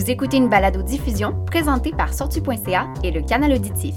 Vous écoutez une balado-diffusion présentée par Sortu.ca et le Canal Auditif.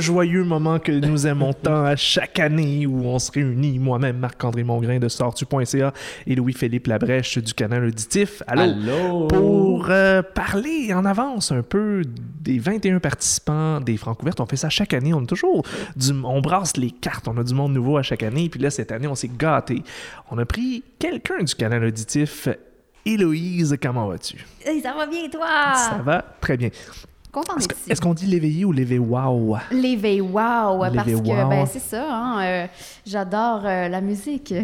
Joyeux moment que nous aimons tant à chaque année où on se réunit, moi-même, Marc-André Mongrain de Sortu.ca et Louis-Philippe Labrèche du canal auditif. Allô? Allô? Pour euh, parler en avance un peu des 21 participants des Francs ouvertes. On fait ça chaque année. On toujours du, on brasse les cartes. On a du monde nouveau à chaque année. Puis là, cette année, on s'est gâté. On a pris quelqu'un du canal auditif. Héloïse, comment vas-tu? Hey, ça va bien, toi? Ça va très bien. Est-ce qu'on dit l'éveillé ou l'éveillé wow? L'éveil wow, parce L'éveil que wow. ben, c'est ça, hein, euh, j'adore euh, la musique.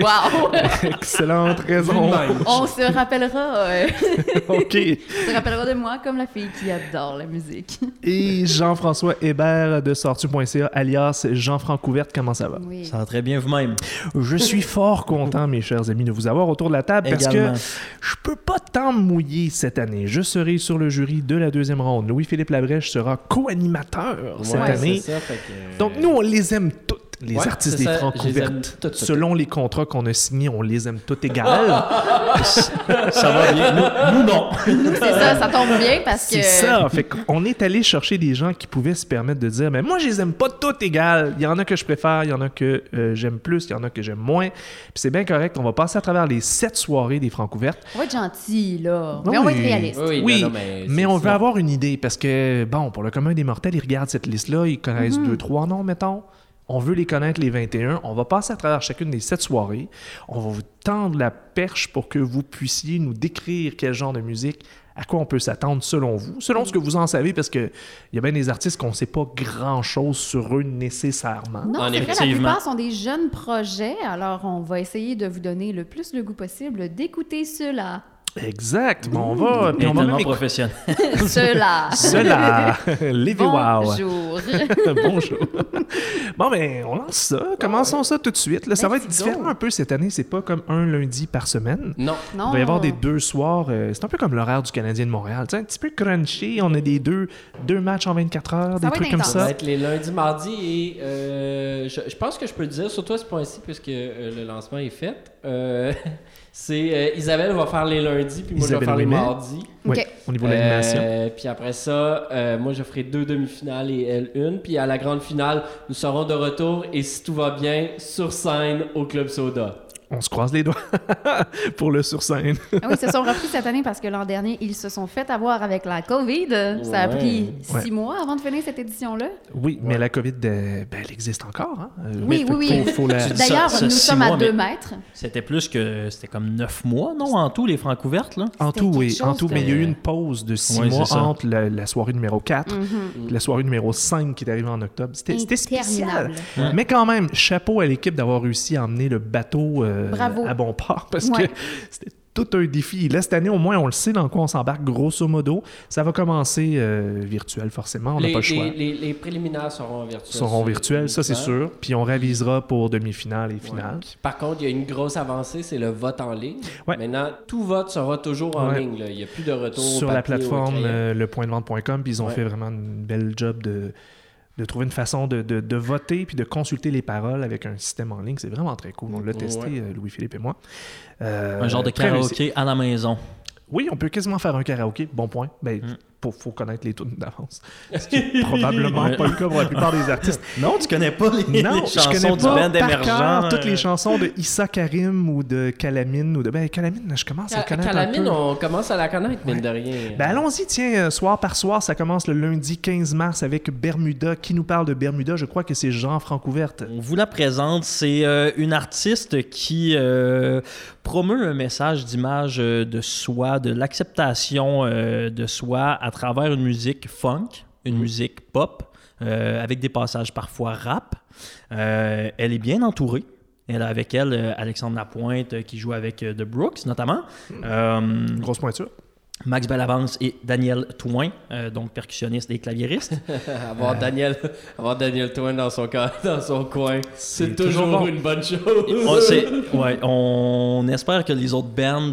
Wow! Excellente raison. On se rappellera, euh, OK. on se rappellera de moi comme la fille qui adore la musique. Et Jean-François Hébert de sortu.ca, alias Jean-Franc Ouverte, comment ça va? Oui. Ça va très bien vous-même. Je suis fort content, mes chers amis, de vous avoir autour de la table parce Également. que je peux pas tant me mouiller cette année. Je serai sur le jury de la deuxième ronde. Louis-Philippe Labrèche sera co-animateur cette Ouais, année. ça, que- Donc, nous, on les aime toutes, les Ouais, artistes des Francs je les aime ouvertes. toutes, toutes, Selon les contrats qu'on a signés, on les aime toutes égales. Ça va bien. Nous, nous, non. C'est ça, ça tombe bien parce que. C'est ça. Fait qu'on est allé chercher des gens qui pouvaient se permettre de dire Mais moi, je les aime pas toutes égales. Il y en a que je préfère, il y en a que euh, j'aime plus, il y en a que j'aime moins. Puis c'est bien correct. On va passer à travers les sept soirées des Francs ouvertes. On va être gentil, là. Mais on va être réaliste. Oui, Oui, non, non, mais, mais on veut avoir une idée parce que, bon, pour le commun des mortels, ils regardent cette liste-là, ils connaissent Mhm. deux, trois noms, mettons. On veut les connaître, les 21. On va passer à travers chacune des sept soirées. On va vous tendre la perche pour que vous puissiez nous décrire quel genre de musique, à quoi on peut s'attendre selon vous, selon ce que vous en savez, parce qu'il y a bien des artistes qu'on ne sait pas grand-chose sur eux nécessairement. Non, En c'est vrai, la effectivement. plupart sont des jeunes projets, alors on va essayer de vous donner le plus le goût possible d'écouter ceux-là. Exact. Bon, on va, puis on va même professionnel. ceux-là. cela. Les wow. Bonjour. Bonjour. bon, ben, on lance ça. Commençons ça tout de suite. Là, ça va être différent un peu cette année. C'est pas comme un lundi par semaine. Non. Non. Il va y avoir des deux soirs. euh, c'est un peu comme l'horaire du Canadien de Montréal. Sais, un petit peu crunchy. On a des deux, deux matchs en 24 heures, Ça des trucs comme intense. Ça va ça. être les lundis, mardis et euh, je, je pense que je peux le dire, surtout à ce point-ci, puisque euh, le lancement est fait. C'est euh, Isabelle va faire les lundis, puis moi je vais faire les mardis. Oui, Ok. au niveau de l'animation. Euh, puis après ça, euh, moi je ferai deux demi-finales et elle une. Puis à la grande finale, nous serons de retour et si tout va bien, sur scène au Club Soda. On se croise les doigts pour le sur-scène. Ah oui, ils se sont repris cette année parce que l'an dernier, ils se sont fait avoir avec la COVID. Ça a pris Ouais. six mois avant de finir cette édition-là. Oui, mais la COVID, euh, ben, elle existe encore. Hein? Euh, Oui, oui, oui. faut- faut la- D'ailleurs, nous sommes à deux mètres. C'était plus que. C'était comme neuf mois, non, en tout, les francs ouvertes, là? En tout, oui. En tout, de- mais il y a eu une pause de six Ouais, mois entre la, la soirée numéro 4 Mhm. et la soirée numéro 5 qui est arrivée en octobre. C'était spécial. Mais quand même, chapeau à l'équipe d'avoir réussi à emmener le bateau euh. À bon port parce Ouais. que c'était tout un défi. Là, cette année, au moins, on le sait dans quoi on s'embarque, grosso modo. Ça va commencer euh, virtuel, forcément. On n'a les, pas le choix. les- les- les préliminaires seront virtuels. seront virtuels, ça c'est sûr. Puis on révisera pour demi-finale et finale. Ouais. Par contre, il y a une grosse avancée, c'est le vote en ligne. Ouais. Maintenant, tout vote sera toujours en Ouais. ligne. là. Il n'y a plus de retour Sur la plateforme euh, lepointdevente.com, puis ils ont Ouais. fait vraiment une belle job de, de trouver une façon de, de- de voter puis de consulter les paroles avec un système en ligne. C'est vraiment très cool. On l'a testé, Ouais. euh, Louis-Philippe et moi. Euh, Un genre de très réussi. karaoké à la maison. Oui, on peut quasiment faire un karaoké. Bon point. Ben, Mm. Faut, faut connaître les tunes d'avance. Ce qui est probablement pas le cas pour la plupart des artistes. Non, tu connais pas les, Non, les je connais chansons du pas band par émergent. cœur toutes euh, les chansons de Issa Karim ou de Calamine ou de ben Calamine, je commence à le Ca- connaître un Calamine, peu. on commence à la connaître, mine de rien. Ben allons-y, tiens, euh, soir par soir, ça commence le lundi 15 mars avec Bermuda. Qui nous parle de Bermuda? Je crois que c'est Jean Francouverte. On vous la présente. C'est euh, une artiste qui euh, promeut un message d'image euh, de soi, de l'acceptation euh, de soi à travers une musique funk, une musique pop, euh, avec des passages parfois rap. Euh, elle est bien entourée. Elle a avec elle euh, Alexandre Lapointe euh, qui joue avec The Brooks notamment. Euh, Grosse pointure. Max Bellavance et Daniel Touin, euh, donc percussionniste et claviériste. avoir, Daniel, avoir Daniel Twain dans son, dans son coin, c'est toujours, toujours bon. une bonne chose. on, c'est- ouais, on espère que les autres bands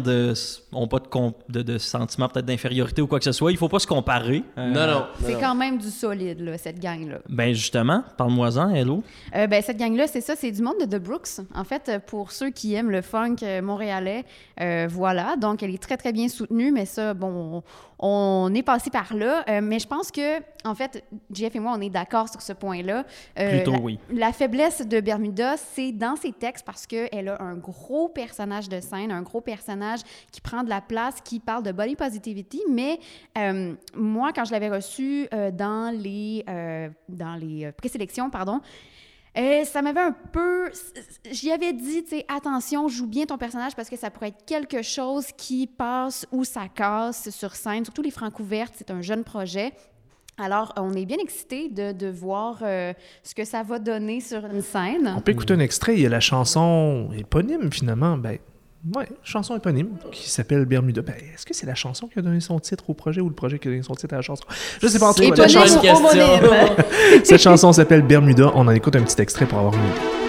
n'ont pas de, com- de, de sentiment peut-être d'infériorité ou quoi que ce soit. Il faut pas se comparer. Euh, Non, non. C'est non. quand même du solide, là, cette gang-là. Ben justement, parle-moi-en, Hello. Euh, ben, cette gang-là, c'est ça, c'est du monde de The Brooks. En fait, euh, pour ceux qui aiment le funk montréalais, euh, voilà. Donc, elle est très, très bien soutenue, mais ça, bon, on, on est passé par là. Euh, mais je pense que, en fait, Jeff et moi, on est d'accord sur ce point-là. Euh, Plutôt la, oui. La faiblesse de Bermuda, c'est dans ses textes parce qu'elle a un gros personnage de scène, un gros personnage qui prend de la place, qui parle de body positivity. Mais euh, moi, quand je l'avais reçu dans les, dans les présélections, pardon, euh, ça m'avait un peu. J'y avais dit, tu sais, attention, joue bien ton personnage parce que ça pourrait être quelque chose qui passe ou ça casse sur scène. Surtout les francs ouvertes, c'est un jeune projet. Alors, on est bien excités de, de voir euh, ce que ça va donner sur une scène. On peut écouter un extrait. Il y a la chanson éponyme, finalement. Ben, ouais, chanson éponyme qui s'appelle Bermuda. Ben, est-ce que c'est la chanson qui a donné son titre au projet ou le projet qui a donné son titre à la chanson? Je sais pas en tout cas. Homonyme? Cette chanson s'appelle Bermuda. On en écoute un petit extrait pour avoir une idée.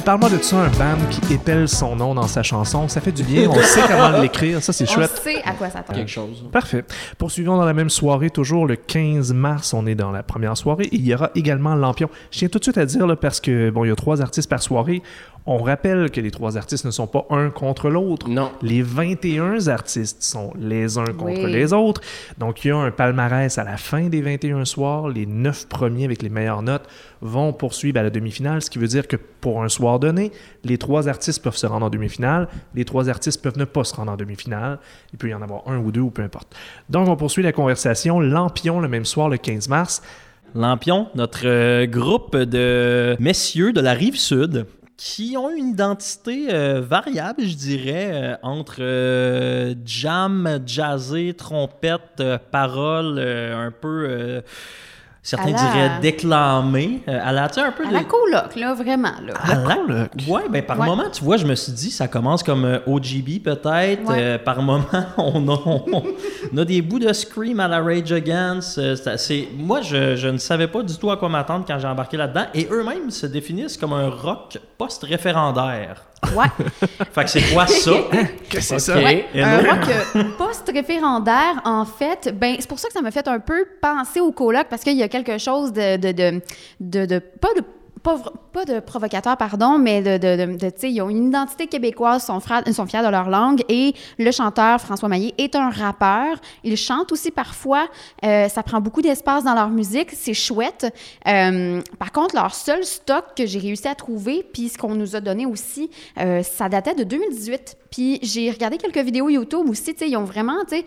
Ben, parle-moi de ça, un band qui épelle son nom dans sa chanson. Ça fait du bien. On sait comment l'écrire. Ça, c'est On chouette. sait à quoi s'attendre. Quelque chose. Parfait. Poursuivons dans la même soirée, toujours le 15 mars, on est dans la première soirée. Il y aura également Lampion. Je tiens tout de suite à dire, là, parce que bon, il y a trois artistes par soirée. On rappelle que les trois artistes ne sont pas un contre l'autre. Non. Les 21 artistes sont les uns contre Oui. les autres. Donc, il y a un palmarès à la fin des 21 soirs. Les neuf premiers avec les meilleures notes vont poursuivre à la demi-finale, ce qui veut dire que pour un soir donné, les trois artistes peuvent se rendre en demi-finale, les trois artistes peuvent ne pas se rendre en demi-finale. Il peut y en avoir un ou deux ou peu importe. Donc, on poursuit la conversation. Lampion, le même soir, le 15 mars. Lampion, notre euh, groupe de messieurs de la rive sud qui ont une identité euh, variable, je dirais, euh, entre euh, jam, jazzé, trompette, euh, un peu, certains la- diraient déclamées. Euh, à la, tu sais, un peu À de- la coloc, là, vraiment. Là. à la- coloc? Ouais, ben par Ouais. moment, tu vois, je me suis dit, ça commence comme euh, OGB peut-être. Ouais. Euh, par moment, on a, on a des bouts de Scream à la Rage Against. Euh, c'est- c'est- moi, je, je ne savais pas du tout à quoi m'attendre quand j'ai embarqué là-dedans. Et eux-mêmes se définissent comme un rock post-référendaire. Ouais. Fait que c'est quoi ça? Que c'est ça? Ouais, un rock euh, post-référendaire, en fait, ben, c'est pour ça que ça m'a fait un peu penser au coloc, parce qu'il y a quelque chose de, de, de, de, de- pas de pas, de provocateur, pardon, mais de, de, de, de- ils ont une identité québécoise, sont, sont fiers de leur langue, et le chanteur François Maillet est un rappeur. Il chante aussi parfois, euh, ça prend beaucoup d'espace dans leur musique, c'est chouette. Euh, par contre, leur seul stock que j'ai réussi à trouver, puis ce qu'on nous a donné aussi, euh, ça datait de 2018. Puis j'ai regardé quelques vidéos YouTube aussi, ils ont vraiment, tu sais,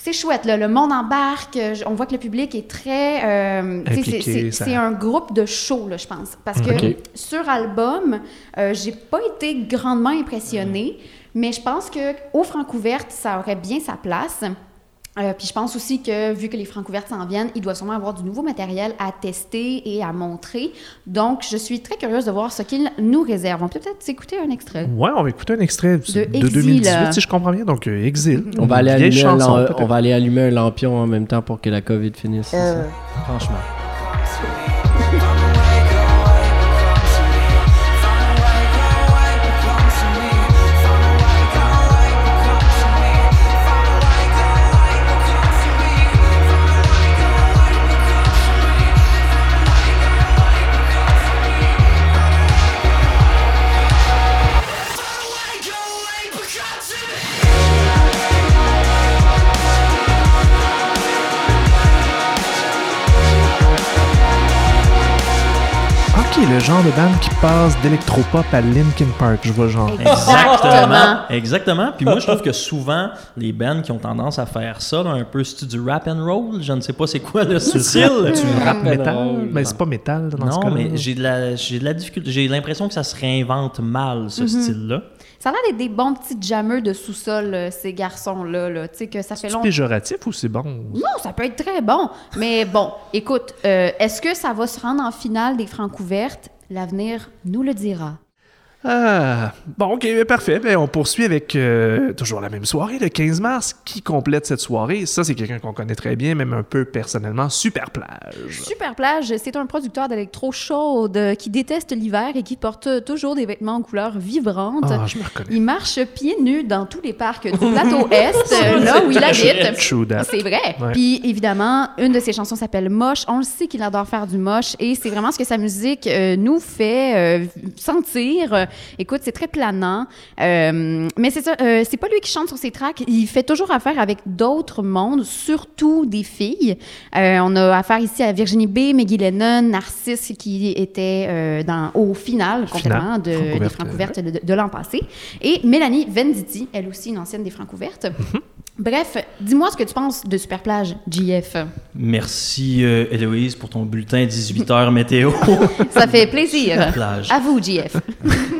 c'est chouette, là, le monde embarque, on voit que le public est très... euh, c'est- ça- un groupe de show, là, je pense. Parce que sur album, euh, j'ai pas été grandement impressionnée, mais je pense que au Francouverte, ça aurait bien sa place. Euh, puis je pense aussi que, vu que les Francouvertes s'en viennent, il doit sûrement avoir du nouveau matériel à tester et à montrer. Donc, je suis très curieuse de voir ce qu'il nous réserve. On peut peut-être s'écouter un extrait. Ouais, on va écouter un extrait de, Exil, 2018, euh. si je comprends bien. Donc, euh, Exil. On va, aller allumer un chanson, on va aller allumer un lampion en même temps pour que la COVID finisse. c'est ça? Le genre de band qui passe d'électropop à Linkin Park, je vois le genre. Exactement. Exactement. Puis moi, je trouve que souvent, les bands qui ont tendance à faire ça, là, un peu c'est du rap and roll, je ne sais pas c'est quoi le style. Tu rap métal, roll. mais c'est pas métal dans ce Non, cas-là. mais j'ai de la, j'ai de la difficulté. J'ai l'impression que ça se réinvente mal, ce style-là. Ça a l'air d'être des bons petits jammers de sous-sol, euh, ces garçons-là. Là. Tu sais, que ça fait C'est longtemps. péjoratif ou c'est bon? Non, ça peut être très bon. Mais bon, écoute, euh, est-ce que ça va se rendre en finale des francs ouvertes? L'avenir nous le dira. Ah, bon, ok, mais parfait. Ben, on poursuit avec euh, toujours la même soirée, le 15 mars. Qui complète cette soirée? Ça, c'est quelqu'un qu'on connaît très bien, même un peu personnellement. Super plage. Super Plage, c'est un producteur d'électro chaude euh, qui déteste l'hiver et qui porte toujours des vêtements en couleurs vibrantes. Ah, je me reconnais. Il marche pieds nus dans tous les parcs du plateau Est, euh, là où il habite. C'est vrai. Ouais. Puis évidemment, une de ses chansons s'appelle Moche. On le sait qu'il adore faire du moche et c'est vraiment ce que sa musique euh, nous fait euh, sentir. Écoute, c'est très planant. Euh, mais c'est ça, euh, c'est pas lui qui chante sur ses tracks. Il fait toujours affaire avec d'autres mondes, surtout des filles. Euh, on a affaire ici à Virginie B, Maggie Lennon, Narcisse qui était dans, au final complètement de, Francouverte, des francs ouvertes de, de l'an passé. Et Mélanie Venditti, elle aussi une ancienne des francs ouvertes. Bref, dis-moi ce que tu penses de Super Plage, JF. Merci, euh, Héloïse, pour ton bulletin 18h météo. Ça fait plaisir. plage. À vous, JF.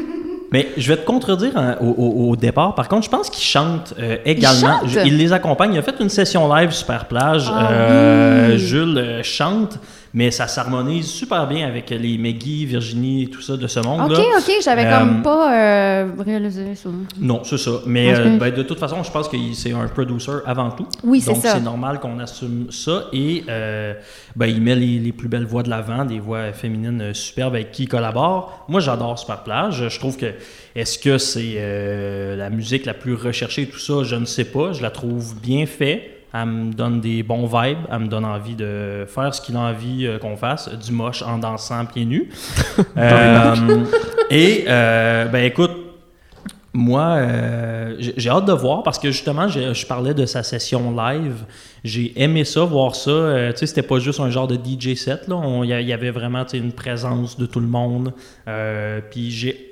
Mais je vais te contredire hein, au, au- au départ. Par contre, je pense qu'il chante euh, également. chante? Je- Il les accompagne. Il a fait une session live super plage. Ah Euh, oui. Jules euh, chante, mais ça s'harmonise super bien avec les Meggy, Virginie et tout ça de ce OK, monde-là. OK, j'avais Euh, comme pas euh, réalisé ça. Non, c'est ça. Mais Ok. euh, ben, de toute façon, je pense que c'est un producer avant tout. Oui, c'est Donc, ça. c'est normal qu'on assume ça. Et euh, ben, il met les, les plus belles voix de l'avant, des voix féminines superbes avec qui il collabore. Moi, j'adore Super Plage. Je trouve que est-ce que c'est la musique la plus recherchée et tout ça? Je ne sais pas. Je la trouve bien faite. Elle me donne des bons vibes. Elle me donne envie de faire ce qu'il a envie euh, qu'on fasse. Du moche en dansant pieds nus. Euh, et, euh, ben écoute, moi, j'ai hâte de voir parce que justement, je parlais de sa session live. J'ai aimé ça, voir ça. Tu sais, c'était pas juste un genre de DJ set. Il y, y avait vraiment une présence de tout le monde. Puis j'ai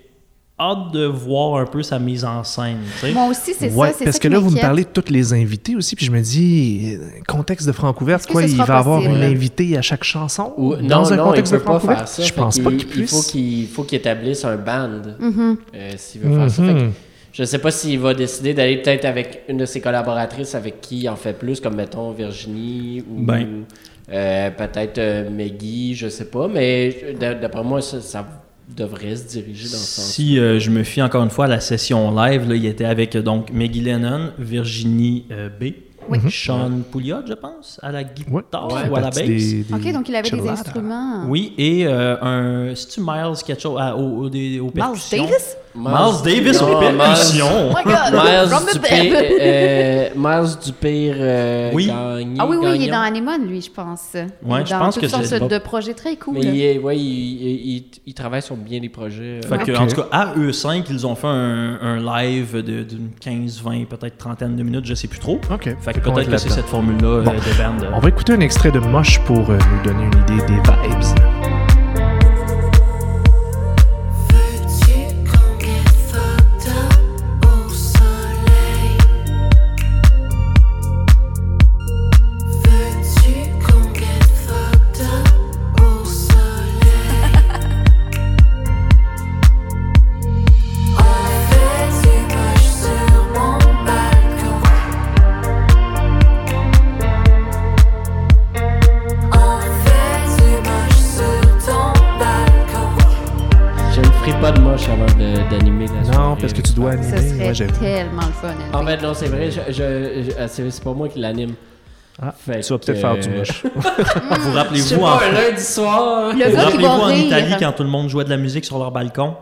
hâte de voir un peu sa mise en scène. tu sais. Moi aussi, c'est Ouais, ça. parce ça que là, vous me parlez de tous les invités aussi, puis je me dis, euh, contexte de Francouverte, quoi, il va avoir une invitée à chaque chanson? Ou- dans non, un non, contexte il de peut pas faire ça. Je pense pas qu'il Il puisse. faut qu'il faut qu'il établisse un band Mhm. euh, s'il veut faire ça. Fait que Mhm. je sais pas s'il va décider d'aller peut-être avec une de ses collaboratrices avec qui il en fait plus, comme mettons Virginie ou Ben. euh, peut-être euh, Maggie, je sais pas. Mais d'après moi, ça, ça devrait se diriger dans ce sens. Si euh, je me fie encore une fois à la session live, là, il était avec euh, donc Maggie Lennon, Virginie euh, B, Oui. Sean Pouliot, je pense, à la guitare Ouais. Ou à la basse. des- des OK, donc il avait des instruments. Oui, et euh, un. C'est-tu Miles quelque chose à- au- au- des- aux Miles? Davis? Miles Davis aux Non, Miles- percussions. Oh my God! Miles From the Dupé, euh, Miles Dupé euh, Oui. Gagné, Ah oui, oui, il est dans Anemone, lui, je pense. Est je pense que c'est- de projets très cool. Mais il, est- ouais, il, il- il- il travaille sur bien des projets. euh. Que. En tout cas, à eux cinq, ils ont fait un, un live de- d'une 15, 20, peut-être trentaine de minutes, je sais plus trop. OK. Fait que peut-être être que c'est cette formule-là euh, Bon. de band. euh. On va écouter un extrait de Moche pour euh, nous donner une idée des vibes. J'avoue. tellement le fun. En LP. fait, non, c'est vrai, je, je- je- ah, c'est c'est pas moi qui l'anime. Ah, Fait tu vas peut-être que- faire du moche. Vous rappelez-vous en, lundi soir. Le vous rappelez-vous en rire. Italie quand tout le monde jouait de la musique sur leur balcon?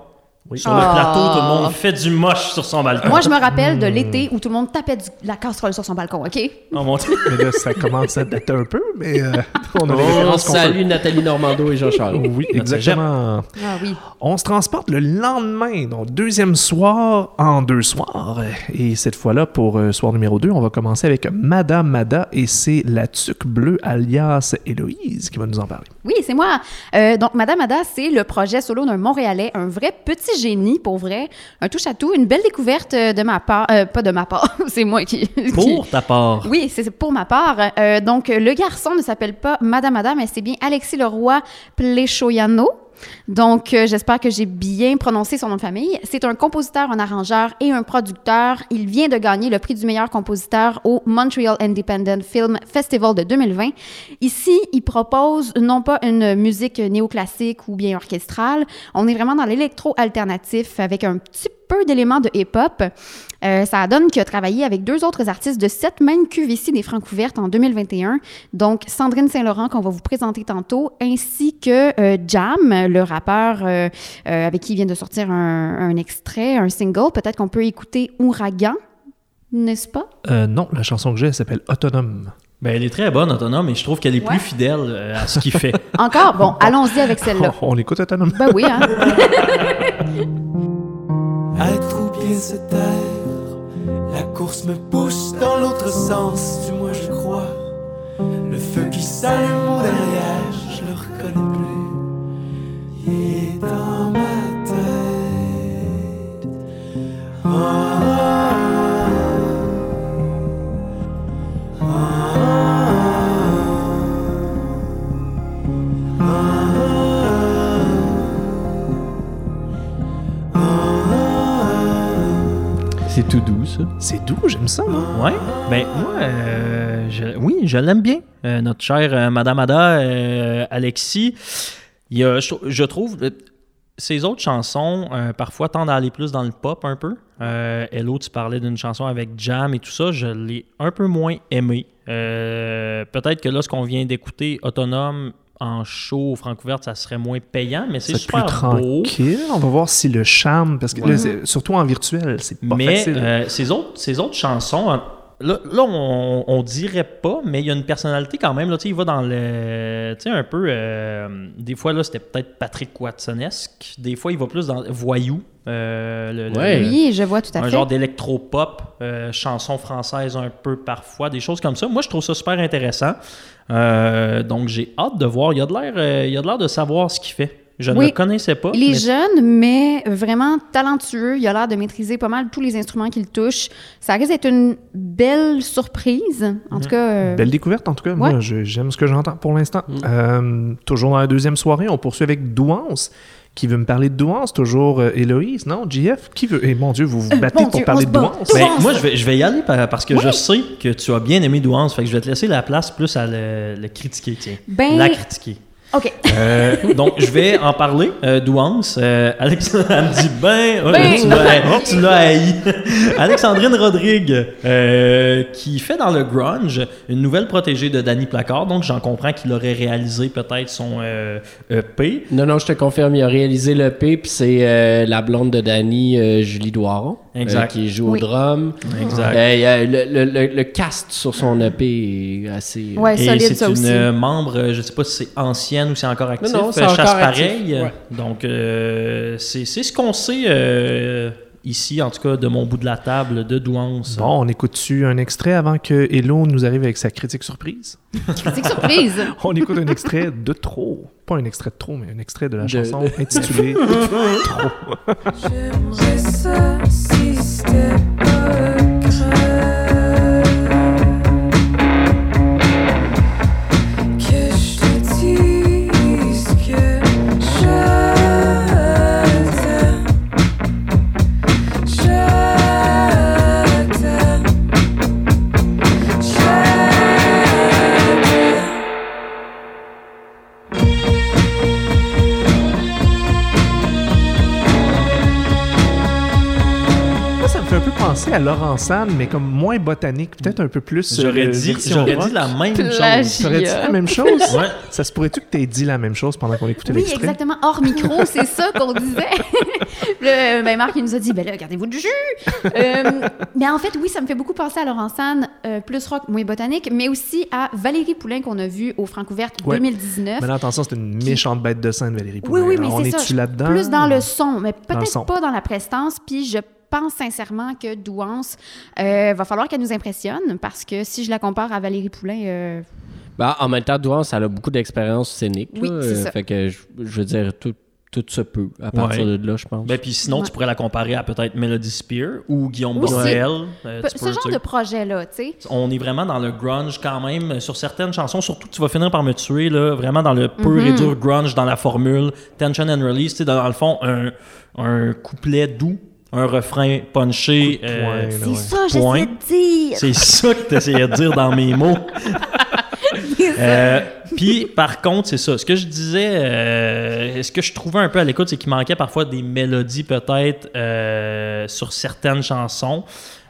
Oui. Sur le Ah. plateau, tout le monde fait du moche sur son balcon. Moi, je me rappelle de l'été où tout le monde tapait du- la casserole sur son balcon, OK? Oh mon Dieu. Mais là, ça commence à dater un peu, mais euh, on a des On références qu'on peut- salue Nathalie Normando et Jean Charles. Oui, exactement. Ah oui. On se transporte le lendemain, donc deuxième soir en deux soirs. Et cette fois-là, pour euh, soir numéro 2, on va commencer avec Madame Mada et c'est la tuque bleue alias Héloïse qui va nous en parler. Oui, c'est moi. Euh, donc, Madame Ada, c'est le projet solo d'un Montréalais, un vrai petit génie, pour vrai. Un touche-à-tout, une belle découverte euh, de ma part. euh, pas de ma part, c'est moi qui... qui- Pour ta part. Oui, c'est pour ma part. Euh, donc, le garçon ne s'appelle pas Madame Ada, mais c'est bien Alexis Leroy Pléchoyano. Donc, euh, j'espère que j'ai bien prononcé son nom de famille. C'est un compositeur, un arrangeur et un producteur. Il vient de gagner le prix du meilleur compositeur au Montreal Independent Film Festival de 2020. Ici, il propose non pas une musique néoclassique ou bien orchestrale, on est vraiment dans l'électro-alternatif avec un petit peu d'éléments de hip-hop. Euh, ça donne qu'il a travaillé avec deux autres artistes de cette même cuve ici des Francouvertes en 2021. Donc, Sandrine Saint-Laurent, qu'on va vous présenter tantôt, ainsi que euh, Jam, le rappeur euh, euh, avec qui il vient de sortir un, un extrait, un single. Peut-être qu'on peut écouter Ouragan, n'est-ce pas? Euh, non, la chanson que j'ai, elle s'appelle Autonome. Ben, elle est très bonne, autonome, et je trouve qu'elle est Ouais. plus fidèle à ce qu'il fait. Encore? Bon, allons-y avec celle-là. On l'écoute Autonome. Ben oui, hein? Être ou bien se taire, la course me pousse dans l'autre sens, du moins je crois. Le feu qui s'allume au derrière, je le reconnais plus. Ça. C'est doux, j'aime ça, moi. Ouais. Ben, moi, euh, je- oui, je l'aime bien. Euh, notre chère euh, Madame Ada, Alexis, il y a- je, je trouve. Ses autres chansons, parfois, tendent à aller plus dans le pop un peu. Hello, tu parlais d'une chanson avec Jam et tout ça. Je l'ai un peu moins aimé. Peut-être que là, ce qu'on vient d'écouter, Autonome, en show au Francouverte, ça serait moins payant, mais c'est plus beau. tranquille. On va voir si le charme, parce que là, surtout en virtuel, c'est pas mais facile. euh, ces, autres, ces autres chansons, là, là, on, on dirait pas, mais il y a une personnalité quand même. Là, il va dans le. Tu sais, un peu. euh, des fois, là, c'était peut-être Patrick Watsonesque. Des fois, il va plus dans voyou. Euh, le- le- Ouais. le- Oui, je vois tout à un fait. genre d'électro-pop, euh, chanson française un peu parfois, des choses comme ça. Moi, je trouve ça super intéressant. Euh, donc, j'ai hâte de voir. Il y a de l'air, euh, il y a de l'air de savoir ce qu'il fait. Je ne le connaissais pas. Il est mais- jeune, mais vraiment talentueux. Il a l'air de maîtriser pas mal tous les instruments qu'il touche. Ça risque d'être une belle surprise. En tout cas, euh, Belle découverte, en tout cas. Ouais. Moi, je- j'aime ce que j'entends pour l'instant. Euh, toujours dans la deuxième soirée, on poursuit avec Douance. Qui veut me parler de Douance? Toujours euh, Héloïse, non? JF? Qui veut? Eh mon Dieu, vous vous battez Euh, mon pour Dieu, parler de. Douance? Ben, moi, je vais, je vais y aller par- parce que je sais que tu as bien aimé Douance. Fait que je vais te laisser la place plus à le, le critiquer, tiens. Ben- La critiquer. OK. Euh, donc, je vais en parler. Euh, Douance, euh, Alexandre, elle me dit ben, ouais, Ben. tu l'as- haï. Alexandrine Rodrigue, euh, qui fait dans le grunge une nouvelle protégée de Danny Placard. Donc, j'en comprends qu'il aurait réalisé peut-être son euh, EP. Non, non, je te confirme, il a réalisé le P, puis c'est euh, la blonde de Danny, euh, Julie Doiron, Exact. euh, qui joue Oui. au drum. Exact. Euh, il y a le, le- le- le cast sur son EP est assez... euh, Ouais, Et solide, c'est une aussi. membre, je ne sais pas si c'est ancienne ou si c'est encore actif, non, c'est euh, encore chasse actif, pareil. ouais. Donc, euh, c'est c'est ce qu'on sait euh, ici, en tout cas, de mon bout de la table, de Douance. Bon, on écoute-tu un extrait avant que Hello nous arrive avec sa critique surprise? Critique surprise? On écoute un extrait de trop. Pas un extrait de trop, mais un extrait de la De- chanson intitulée Trop. J'aimerais ça si c'était À Laurent-San, mais comme moins botanique, peut-être un peu plus. J'aurais euh, dit, version j'aurais dit la même chose. T'aurais dit la même chose? Ouais. Ça se pourrait-tu que t'aies dit la même chose pendant qu'on écoutait Oui, l'extrait? exactement. Hors micro, c'est ça qu'on disait. Là, ben Marc, il nous a dit, ben là, gardez-vous du jus. Euh, mais en fait, oui, ça me fait beaucoup penser à Laurent San, euh, plus rock, moins botanique, mais aussi à Valérie Poulain qu'on a vu au Francouverte Ouais. 2019. Mais là, attention, c'était une méchante bête de scène, Valérie Oui, Poulin. oui, mais c'est ça. est-tu là-dedans? Plus dans le son, mais le peut-être pas dans la prestance. Puis je pense sincèrement que Douance, euh, va falloir qu'elle nous impressionne parce que si je la compare à Valérie Poulain, euh, Ben, en même temps, Douance, elle a beaucoup d'expérience scénique. Oui, c'est euh, ça. Fait que, je, je veux dire, tout, tout se peut à partir Ouais. de là, je pense. Ben, puis sinon, Ouais. tu pourrais la comparer à peut-être Melody Spear ou Guillaume. Bourrel. Euh, ce genre de projet-là, tu sais. On est vraiment dans le grunge quand même sur certaines chansons. Surtout, tu vas finir par me tuer, là, vraiment dans le pur Mhm. et dur grunge, dans la formule Tension and Release. Tu sais, dans, dans le fond, un, un couplet doux, un refrain punché. Euh, C'est ouais. ça, j'essaie de dire. c'est ça que tu essayais de dire dans mes mots. Euh, Puis, par contre, c'est ça. Ce que je disais, euh, ce que je trouvais un peu à l'écoute, c'est qu'il manquait parfois des mélodies, peut-être, euh, sur certaines chansons.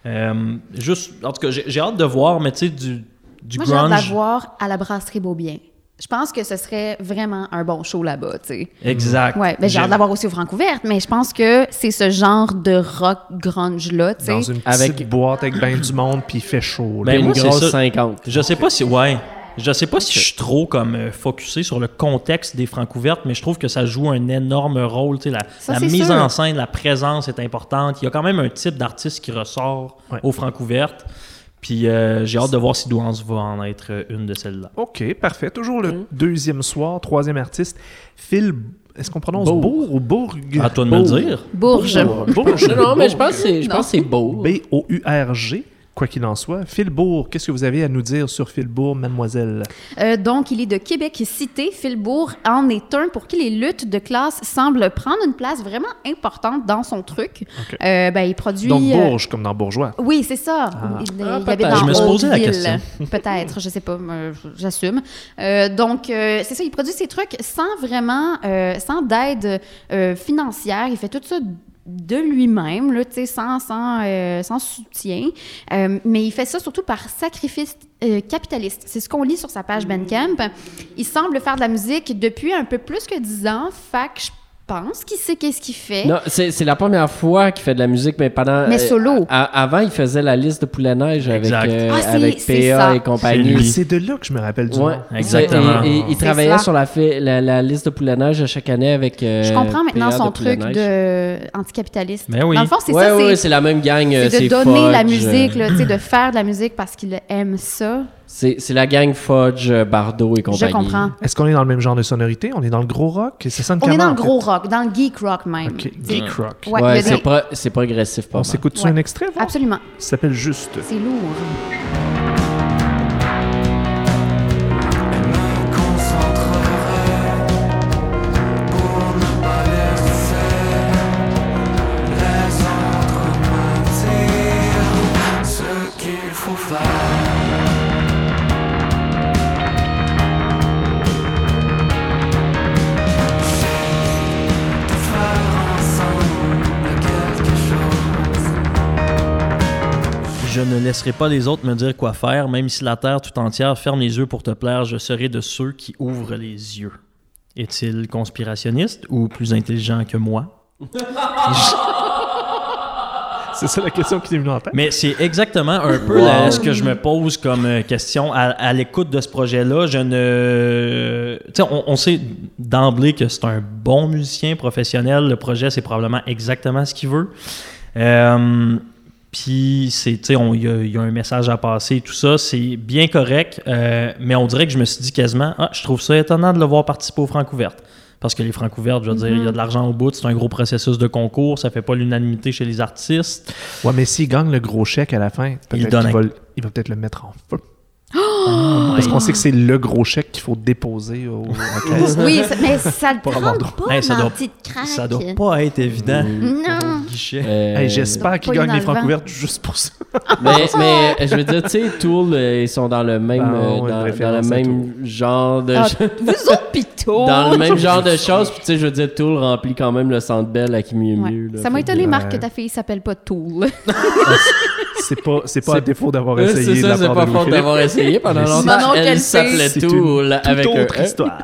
Euh, juste, en tout cas, j'ai hâte de voir, mais tu sais, du, du Moi, j'ai hâte de la grunge. voir à la brasserie Beaubien. Je pense que ce serait vraiment un bon show là-bas, tu sais. Exact. Ouais, ben j'ai hâte de l'avoir aussi au Francouverte, mais je pense que c'est ce genre de rock grunge-là, tu sais. Dans une petite Avec- boîte avec ben du monde, puis il fait chaud. là. Ben, une moi, c'est grosse ça. 50. Je sais pas si, ouais. Je sais pas si je suis trop comme euh, focusé sur le contexte des Francouvertes, mais je trouve que ça joue un énorme rôle. Tu sais, la Ça, la c'est mise sûr. en scène, la présence est importante. Il y a quand même un type d'artiste qui ressort Ouais. aux Francouvertes. Puis euh, j'ai hâte de voir si Douance va en être euh, une de celles-là. OK, parfait. Toujours le Mm. deuxième soir, troisième artiste, Phil. Est-ce qu'on prononce Bourg. Bourg ou Bourg? À toi de me le Bourg. dire. Bourges. Bourg. Non, non, mais je pense que c'est- je pense que c'est beau. B-O-U-R-G, quoi qu'il en soit. Phil Bourg, qu'est-ce que vous avez à nous dire sur Phil Bourg, mademoiselle? Euh, donc, il est de Québec Cité. Philbourg en est un pour qui les luttes de classe semblent prendre une place vraiment importante dans son truc. OK. Euh, ben, il produit... Donc euh, Bourges, comme dans Bourgeois. Oui, c'est ça. Ah. Il, il Ah, habite peut-être. dans Je me suis posé la question. Peut-être, je sais pas, euh, j'assume. Euh, donc, euh, c'est ça, il produit ses trucs sans vraiment, euh, sans d'aide euh, financière. Il fait tout ça de lui-même, là, tu sais, sans, sans, euh, sans soutien. Euh, mais il fait ça surtout par sacrifice euh, capitaliste. C'est ce qu'on lit sur sa page Bandcamp. Il semble faire de la musique depuis un peu plus que 10 ans. Je pense qu'il sait qu'est-ce qu'il fait. Non, c'est c'est la première fois qu'il fait de la musique, mais pendant. Mais euh, solo. a- avant, il faisait la liste de Poulet Neige avec, euh, Ah, c'est- avec c'est PA ça. et compagnie. C'est C'est de là que je me rappelle du Ouais, nom. Exactement. Et, et il C'est travaillait ça. sur la, fi- la, la liste de Poulet Neige à chaque année avec. euh, Je comprends maintenant PA son Poulet truc Neige. de anticapitaliste. Ben oui. Dans le fond, c'est Ouais, ça, ouais, c'est c'est la même gang. euh, c'est de donner Fudge, la euh, musique, là, tu sais, de faire de la musique parce qu'il aime ça. C'est c'est la gang Fudge, euh, Bardot et compagnie. Je comprends. Est-ce qu'on est dans le même genre de sonorité? On est dans le gros rock? On est dans le fait? gros rock, dans le geek rock même. Geek rock. Ouais, Ouais, c'est des- pro- c'est progressif pas On s'écoute-tu Ouais. un extrait? Absolument. Ça s'appelle Juste. C'est lourd. Je ne laisserai pas les autres me dire quoi faire, même si la terre tout entière ferme les yeux pour te plaire, je serai de ceux qui ouvrent les yeux. Est-il conspirationniste ou plus intelligent que moi? C'est ça la question qui t'est venue en tête? Mais c'est exactement un peu ce que je me pose comme euh, question à, à l'écoute de ce projet-là. Je ne. Tu sais, on, on sait d'emblée que c'est un bon musicien professionnel. Le projet, c'est probablement exactement ce qu'il veut. Euh, Puis, c'est, tu sais, on- il y, a- il y a un message à passer et tout ça. C'est bien correct. euh, mais on dirait que je me suis dit quasiment, ah, je trouve ça étonnant de le voir participer aux Francouvertes. Parce que les Francouvertes, je veux dire, il y a de l'argent au bout, c'est un gros processus de concours, ça fait pas l'unanimité chez les artistes. Ouais, mais s'il gagne le gros chèque à la fin, Il donne va, le- il va peut-être le mettre en feu. Oh Parce qu'on sait que c'est le gros chèque qu'il faut déposer au, en caisse. Oui, ça- mais ça droit. pas Hey, ça doit- petite craque. Ça doit pas être évident. Non. Guichet. Euh, Hey, J'espère qu'ils Pas gagnent les le francs couvertes juste pour ça. Mais, mais je veux dire, tu sais, Tool, euh, ils sont dans le même, Ah, euh, une dans, dans le même genre de Ah, vous autres, dans le même genre de choses. Puis tu sais, je veux dire, Tool remplit quand même le centre belle à qui mieux Ouais. mieux. là. Ça m'a étonné, que- Marc, que ta fille s'appelle pas Tool. C'est pas, c'est pas C'est- à défaut d'avoir essayé C'est ça, la c'est pas faute d'avoir essayé pendant longtemps. Elle qu'elle s'appelait Tool une avec autre histoire.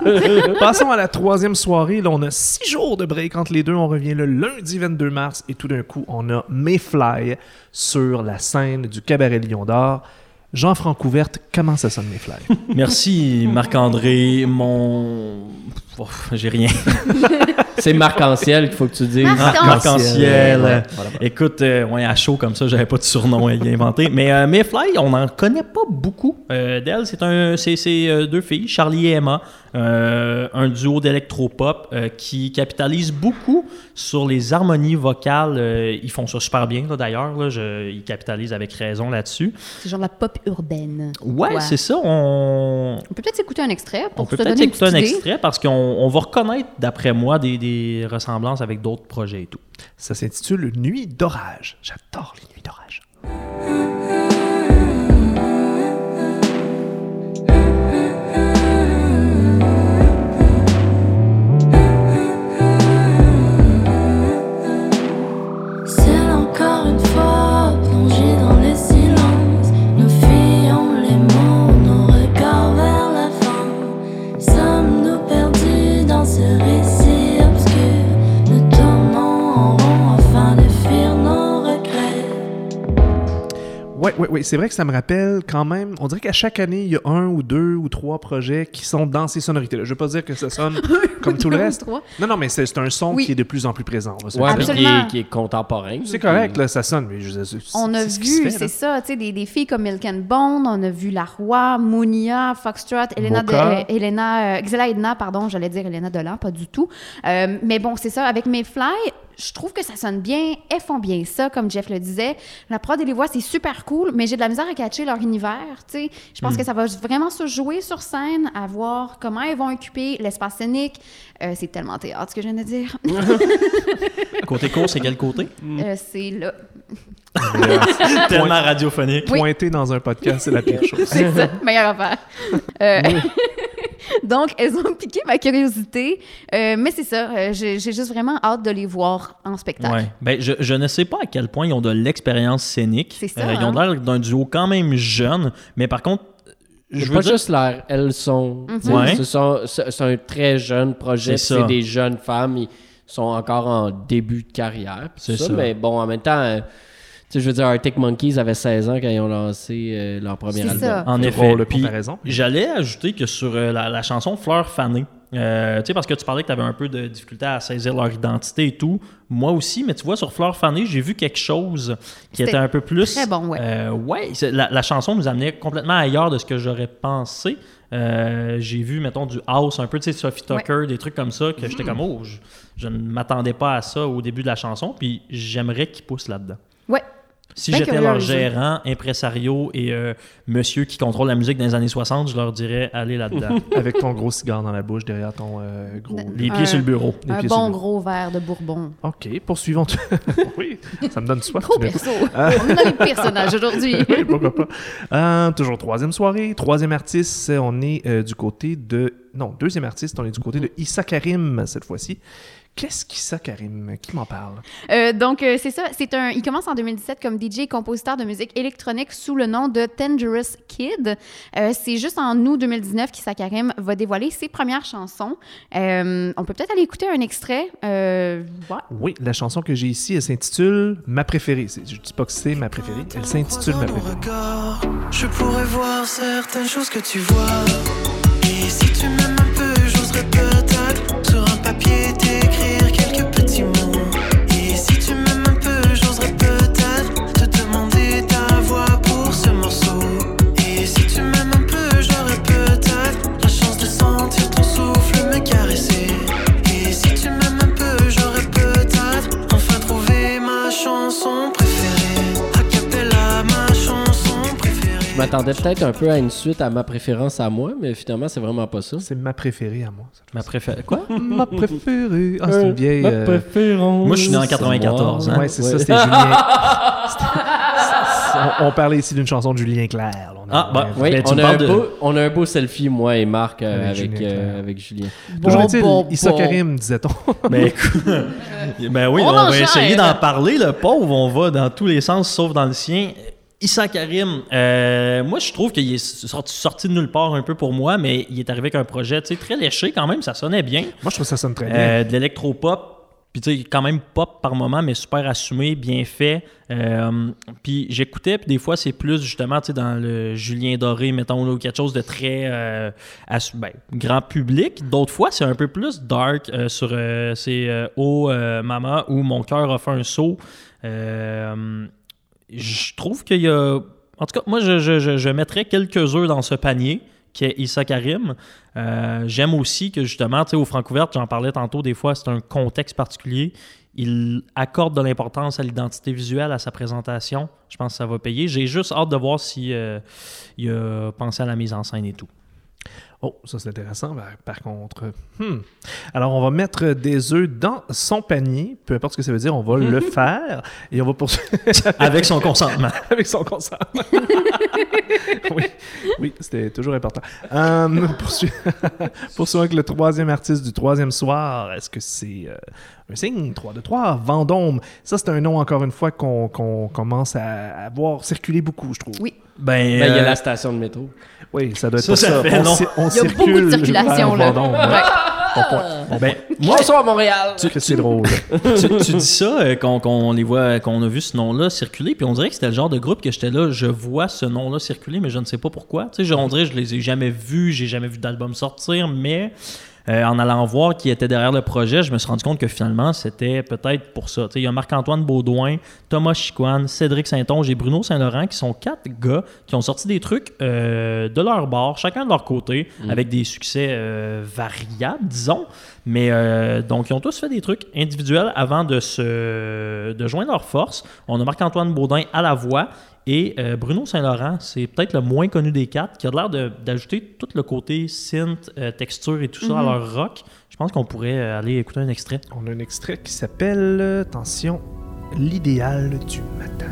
Passons à la troisième soirée. Là, on a six jours de break entre les deux. On revient le lundi 22 mars et tout d'un coup, on a Mayfly sur la scène du Cabaret Lion d'Or. Jean-Franc Couverte, comment ça sonne Mayfly? Merci Marc-André, mon... Oh, J'ai rien. C'est Marc-en-Ciel qu'il faut que tu dises. Marc- Marc-en-ciel. Voilà. Écoute, euh, ouais, à chaud comme ça, j'avais pas de surnom à y inventer. Mais euh, Mayfly, on n'en connaît pas beaucoup euh, d'elle. C'est un, c'est, c'est, euh, deux filles, Charlie et Emma, euh, un duo d'électropop euh, qui capitalise beaucoup sur les harmonies vocales. Euh, ils font ça super bien, là, d'ailleurs. Là, je- ils capitalisent avec raison là-dessus. C'est genre la pop urbaine. Ouais, Ouais. c'est ça. On, On peut peut-être écouter un extrait pour on peut peut-être donner une écouter un idée. extrait parce qu'on on va reconnaître, d'après moi, des, des ressemblances avec d'autres projets et tout. Ça s'intitule Nuit d'orage. J'adore les nuits d'orage. Ouais, ouais, ouais. C'est vrai que ça me rappelle quand même. On dirait qu'à chaque année, il y a un ou deux ou trois projets qui sont dans ces sonorités-là. Je veux pas dire que ça sonne comme tout le reste. Non, non, mais c'est un son Oui. qui est de plus en plus présent. le Ouais, qui Absolument. est, qui est contemporain. C'est correct, là, ça sonne, mais je On a vu, c'est là. ça, tu sais, des, des filles comme Milk and Bone, on a vu La Roi, Mounia, Foxtrot, Elena, de, euh, Elena euh, Xela Edna, pardon, j'allais dire Elena Delan, pas du tout. Euh, mais bon, c'est ça, avec Mayfly, je trouve que ça sonne bien, elles font bien ça, comme Jeff le disait. La prod et les voix, c'est super cool, mais j'ai de la misère à catcher leur univers, tu sais. Je Hmm. pense que ça va vraiment se jouer sur scène, à voir comment elles vont occuper l'espace scénique. Euh, c'est tellement théâtre, ce que je viens de dire. Côté court, c'est quel côté? Euh, c'est là. Tellement radiophonique. Oui. Pointer dans un podcast, c'est la pire chose. C'est ça, meilleure affaire. Euh, Donc, elles ont piqué ma curiosité. Euh, mais c'est ça, euh, j'ai j'ai juste vraiment hâte de les voir en spectacle. Ouais. Ben, je, je ne sais pas à quel point ils ont de l'expérience scénique. C'est ça, ils ont hein. l'air d'un duo quand même jeune, mais par contre, je C'est veux pas dire, juste l'air, elles sont. Mhm. tu sais, Ouais. ce sont- C'est c'est un très jeune projet. C'est ça. Des jeunes femmes. Ils sont encore en début de carrière. C'est tout ça. Mais bon, en même temps, euh, je veux dire, Arctic Monkeys avait 16 ans quand ils ont lancé euh, leur premier album. ça. en effet. Puis. J'allais ajouter que sur euh, la, la chanson Fleur fanée, euh, tu sais, parce que tu parlais que tu avais un peu de difficulté à saisir leur identité et tout. Moi aussi, mais tu vois, sur Fleur fanée, j'ai vu quelque chose qui était un peu plus. très bon, ouais. Euh, la, la chanson nous amenait complètement ailleurs de ce que j'aurais pensé. Euh, j'ai vu, mettons, du house, un peu, tu sais, Sophie Tucker, des trucs comme ça, que j'étais comme, oh, je, je ne m'attendais pas à ça au début de la chanson, puis j'aimerais qu'ils poussent là-dedans. Ouais. Si j'étais leur gérant, impresario et euh, monsieur qui contrôle la musique dans les années 60, je leur dirais allez là-dedans. Avec ton gros cigare dans la bouche derrière ton euh, gros. les Un- pieds sur le bureau. les Un bon gros verre de bourbon. Ok, poursuivons. oui, ça me donne soif. Gros perso. On est dans les personnages aujourd'hui. oui, pourquoi pas. Euh, toujours troisième soirée, troisième artiste, on est euh, du côté de... Non, deuxième artiste, on est du côté de Issa Karim cette fois-ci. Qu'est-ce qu'Issa Karim? Qui m'en parle? Euh, donc, euh, c'est ça. C'est un, il commence en 2017 comme DJ et compositeur de musique électronique sous le nom de Dangerous Kid. Euh, c'est juste en août 2019 qu'Issa Karim va dévoiler ses premières chansons. Euh, on peut peut-être aller écouter un extrait. Euh, ouais. Oui, la chanson que j'ai ici, elle s'intitule Ma préférée. Je dis pas que c'est ma préférée, elle s'intitule Ma préférée. je pourrais voir certaines choses que tu vois. Et si tu m'aimes chanson préférée. A cappella, ma chanson préférée. m'attendais peut-être un peu à une suite à ma préférence à moi, mais finalement, c'est vraiment pas ça. C'est ma préférée à moi. cette Ma préférée. Quoi? ma préférée. Ah, c'est une vieille. Ma euh, préférence. Moi, je suis né en c'est 94, moi. hein. Ouais, c'est ça, c'était Julien. On, on parlait ici d'une chanson de Julien Clerc. On a- Ah, bah, Oui, Ben, on a, un de- beau, on a un beau selfie, moi et Marc, euh, Avec avec, Julien euh, Clerc. avec Julien. Toujours est-il, bon, Issa bon. Karim, disait-on. Ben, écoute, ben oui, On on, va essayer d'en parler. Le pauvre, on va dans tous les sens, sauf dans le sien. Issa Karim, euh, moi je trouve qu'il est sorti, sorti de nulle part un peu pour moi, mais il est arrivé avec un projet tu sais, très léché quand même, ça sonnait bien. Moi, je trouve que ça sonne très bien. Euh, de l'électro-pop, puis tu sais, quand même pop par moment, mais super assumé, bien fait. Euh, puis j'écoutais, puis des fois c'est plus justement, dans le Julien Doré, mettons, là, ou quelque chose de très euh, ben, grand public. D'autres fois, c'est un peu plus dark euh, sur c'est Oh euh, Mama où mon cœur a fait un saut. Je trouve qu'il y a. En tout cas, moi, je, je mettrais quelques œufs dans ce panier qui est Issa Karim. Euh, J'aime aussi que justement, tu sais, au Francouverte, j'en parlais tantôt, des fois, c'est un contexte particulier. Il accorde de l'importance à l'identité visuelle, à sa présentation. Je pense que ça va payer. J'ai juste hâte de voir si euh, a pensé à la mise en scène et tout. Oh, ça c'est intéressant. Par, par contre, hmm. alors on va mettre des œufs dans son panier, peu importe ce que ça veut dire, on va le faire et on va poursuivre Avec son consentement. avec son consentement. oui, oui c'était toujours important. Euh, poursuivre, poursuivre avec le troisième artiste du troisième soir. Est-ce que c'est euh, un signe? 3 de 3 Vendôme. Ça, c'est un nom, encore une fois, qu'on commence à, à voir circuler beaucoup, je trouve. Oui. Ben, Ben, il y a euh, la station de métro. Oui, ça doit être Ça, ça ça. fait on Il y a beaucoup de circulation, là. Vendôme. Ouais. Bon point. ben, moi, Bonsoir, Montréal! Que c'est drôle? tu, tu dis ça, euh, qu'on qu'on les voit, qu'on a vu ce nom-là circuler, puis on dirait que c'était le genre de groupe que j'étais là, je vois ce nom-là circuler, mais je ne sais pas pourquoi. Tu sais, je- on dirait que je les ai jamais vus, j'ai jamais vu d'album sortir, mais euh, en allant voir qui était derrière le projet, je me suis rendu compte que finalement, c'était peut-être pour ça. Il y a Marc-Antoine Baudouin, Thomas Chicoine, Cédric Saint-Onge et Bruno Saint-Laurent, qui sont quatre gars qui ont sorti des trucs euh, de leur bord, chacun de leur côté, avec des succès euh, variables, disons. Mais donc, ils ont tous fait des trucs individuels avant de se de joindre leurs forces. On a Marc-Antoine Baudin à la voix et euh, Bruno Saint-Laurent, c'est peut-être le moins connu des quatre, qui a l'air de- d'ajouter tout le côté synth, euh, texture et tout ça à leur rock. Je pense qu'on pourrait euh, aller écouter un extrait. On a un extrait qui s'appelle, attention, L'idéal du matin.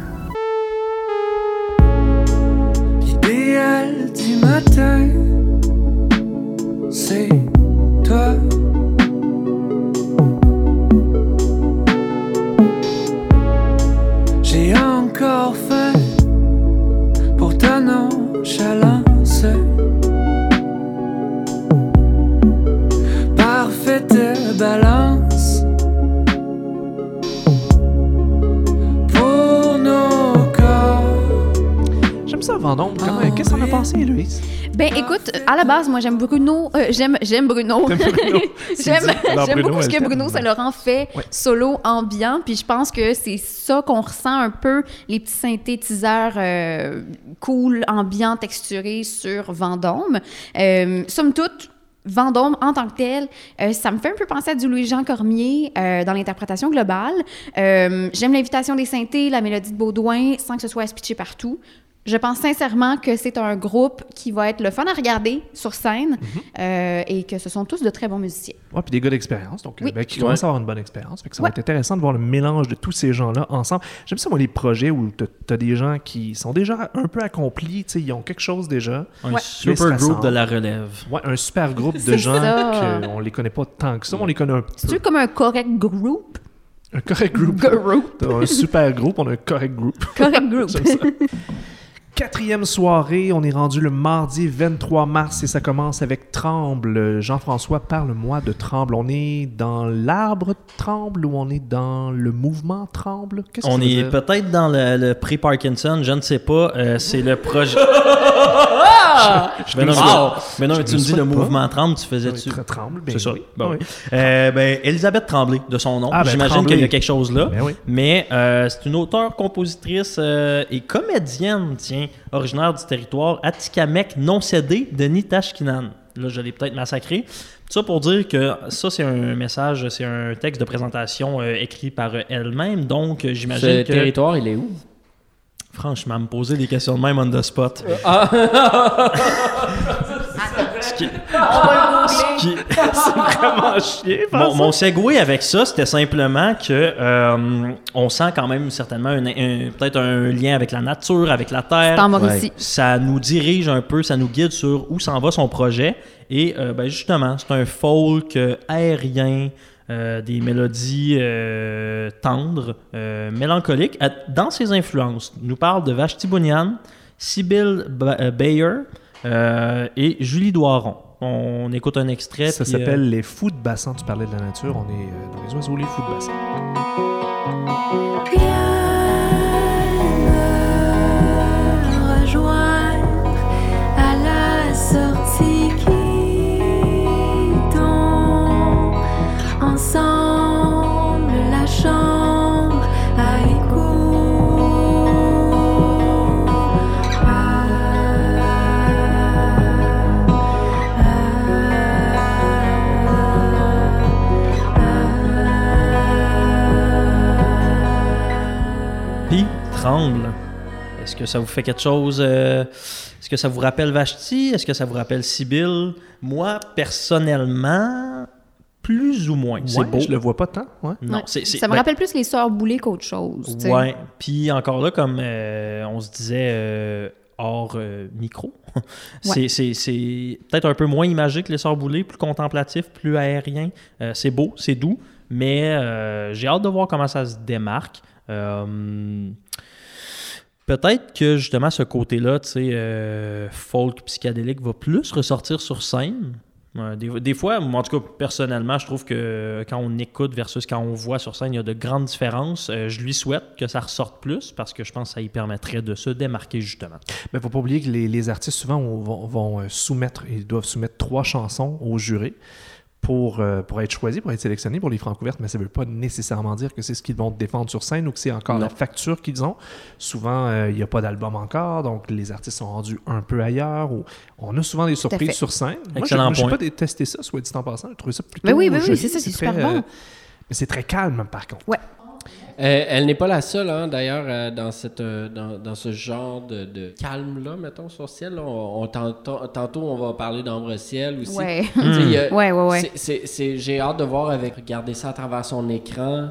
L'idéal du matin, c'est toi. J'ai encore faim ta nonchalance. Parfaite balance Vendôme? Comment- Qu'est-ce qu'on a pensé, Louise? Ben écoute, à la base, moi j'aime Bruno. euh, j'aime, j'aime Bruno. J'aime, beaucoup ce que. Bruno Saint-Laurent fait Ouais. solo ambiant. Puis je pense que c'est ça qu'on ressent un peu, les petits synthétiseurs euh, cool, ambiants, texturés sur Vendôme. Euh, somme toute, Vendôme en tant que tel, euh, ça me fait un peu penser à du Louis-Jean Cormier euh, dans l'interprétation globale. Euh, J'aime l'invitation des synthés, la mélodie de Baudouin, sans que ce soit pitché partout. Je pense sincèrement que c'est un groupe qui va être le fun à regarder sur scène euh, et que ce sont tous de très bons musiciens. Ouais, puis des gars d'expérience, donc euh, Oui. ben, qui commencent à avoir une bonne expérience. Fait que ça va Ouais. être intéressant de voir le mélange de tous ces gens-là ensemble. J'aime ça, moi, les projets où tu as des gens qui sont déjà un peu accomplis, tu sais, ils ont quelque chose déjà. Un Ouais. super groupe de la relève. Ouais, un super groupe de C'est gens qu'on les connaît pas tant que ça, mais on les connaît un peu. C'est-tu comme un correct group? Un correct group. Group. Un super groupe, on a un correct group. Correct group. Quatrième soirée, on est rendu le mardi 23 mars et ça commence avec Tremble. Jean-François, parle-moi de Tremble. On est dans l'arbre Tremble ou on est dans le mouvement Tremble? Qu'est-ce que On est peut-être dans le, le pré-Parkinson, je ne sais pas. Euh, c'est le projet. mais non, Wow! mais, non, Je mais tu me dis le pas. mouvement Tremble, tu faisais Oui, dessus. Tre- Tremble, ben C'est ça. oui. Bon, Oui. oui. Euh, ben, Elisabeth Tremblay, de son nom. Ah, ben, J'imagine qu'il y a quelque chose là. Ben oui. Mais euh, c'est une auteure, compositrice euh, et comédienne, tiens, originaire du territoire Atikamek non cédé de Nitashkinan. Là, je l'ai peut-être massacré. Tout ça pour dire que ça, c'est un message, c'est un texte de présentation euh, écrit par euh, elle-même. Donc, euh, Ce j'imagine que... territoire, il est où? Franchement, me poser des questions de même on the spot. Ce qui- ce qui- Vraiment chier, Mon, mon segway avec ça, c'était simplement que euh, on sent quand même certainement un- un- peut-être un lien avec la nature, avec la terre. C'est en Mauricie. Ça nous dirige un peu, ça nous guide sur où s'en va son projet. Et euh, ben, justement, c'est un folk euh, aérien, euh, des mélodies euh, tendres, euh, mélancoliques. Dans ses influences, nous parle de Vashti Bunyan, euh, Bayer euh, et Julie Doiron. On écoute un extrait. Ça euh, s'appelle les fous de bassin. Tu parlais de la nature. On est euh, dans les oiseaux, les fous de bassin. Viens me rejoindre à la sortie qui tremble. Est-ce que ça vous fait quelque chose euh, Est-ce que ça vous rappelle Vashti? Est-ce que ça vous rappelle Sibyl? Moi, personnellement, plus ou moins. C'est Ouais, beau. Je le vois pas tant. Ouais. Non, Ouais. c'est, c'est- Ça me ben, rappelle plus les sœurs boulées qu'autre chose. Ouais. Puis encore là, comme euh, on se disait euh, hors euh, micro, c'est, c'est- c'est peut-être un peu moins imagé que les Sœurs Boulées, plus contemplatif, plus aérien. Euh, c'est beau, c'est doux, mais euh, j'ai hâte de voir comment ça se démarque. Euh, Peut-être que justement ce côté-là, tu sais, euh, folk psychédélique va plus ressortir sur scène. Des, des fois, en tout cas, personnellement, je trouve que quand on écoute versus quand on voit sur scène, il y a de grandes différences. Je lui souhaite que ça ressorte plus parce que je pense que ça y permettrait de se démarquer justement. Mais faut pas oublier que les, artistes souvent on- vont, vont, soumettre, ils doivent soumettre trois chansons au jury pour, euh, pour être choisis, pour être sélectionnés pour les francs ouvertes, mais ça veut pas nécessairement dire que c'est ce qu'ils vont défendre sur scène ou que c'est encore Non. la facture qu'ils ont. Souvent, euh, il n'y a pas d'album encore, donc les artistes sont rendus un peu ailleurs. Ou on a souvent des surprises sur scène. Moi, Excellent j'ai- j'ai point. pas détesté ça, soit dit en passant. J'ai trouvé ça plutôt Ben oui, oui, c'est ça, c'est super très, bon. euh, mais c'est très calme, par contre. Euh, elle n'est pas la seule, hein, d'ailleurs, euh, dans, cette, euh, dans, dans ce genre de, de calme-là, mettons, sur ciel. là. On, on- tantôt, tantôt, on va parler d'ambre ciel aussi. Ouais. Y a- Ouais, ouais, ouais. J'ai hâte de voir avec regarder ça à travers son écran,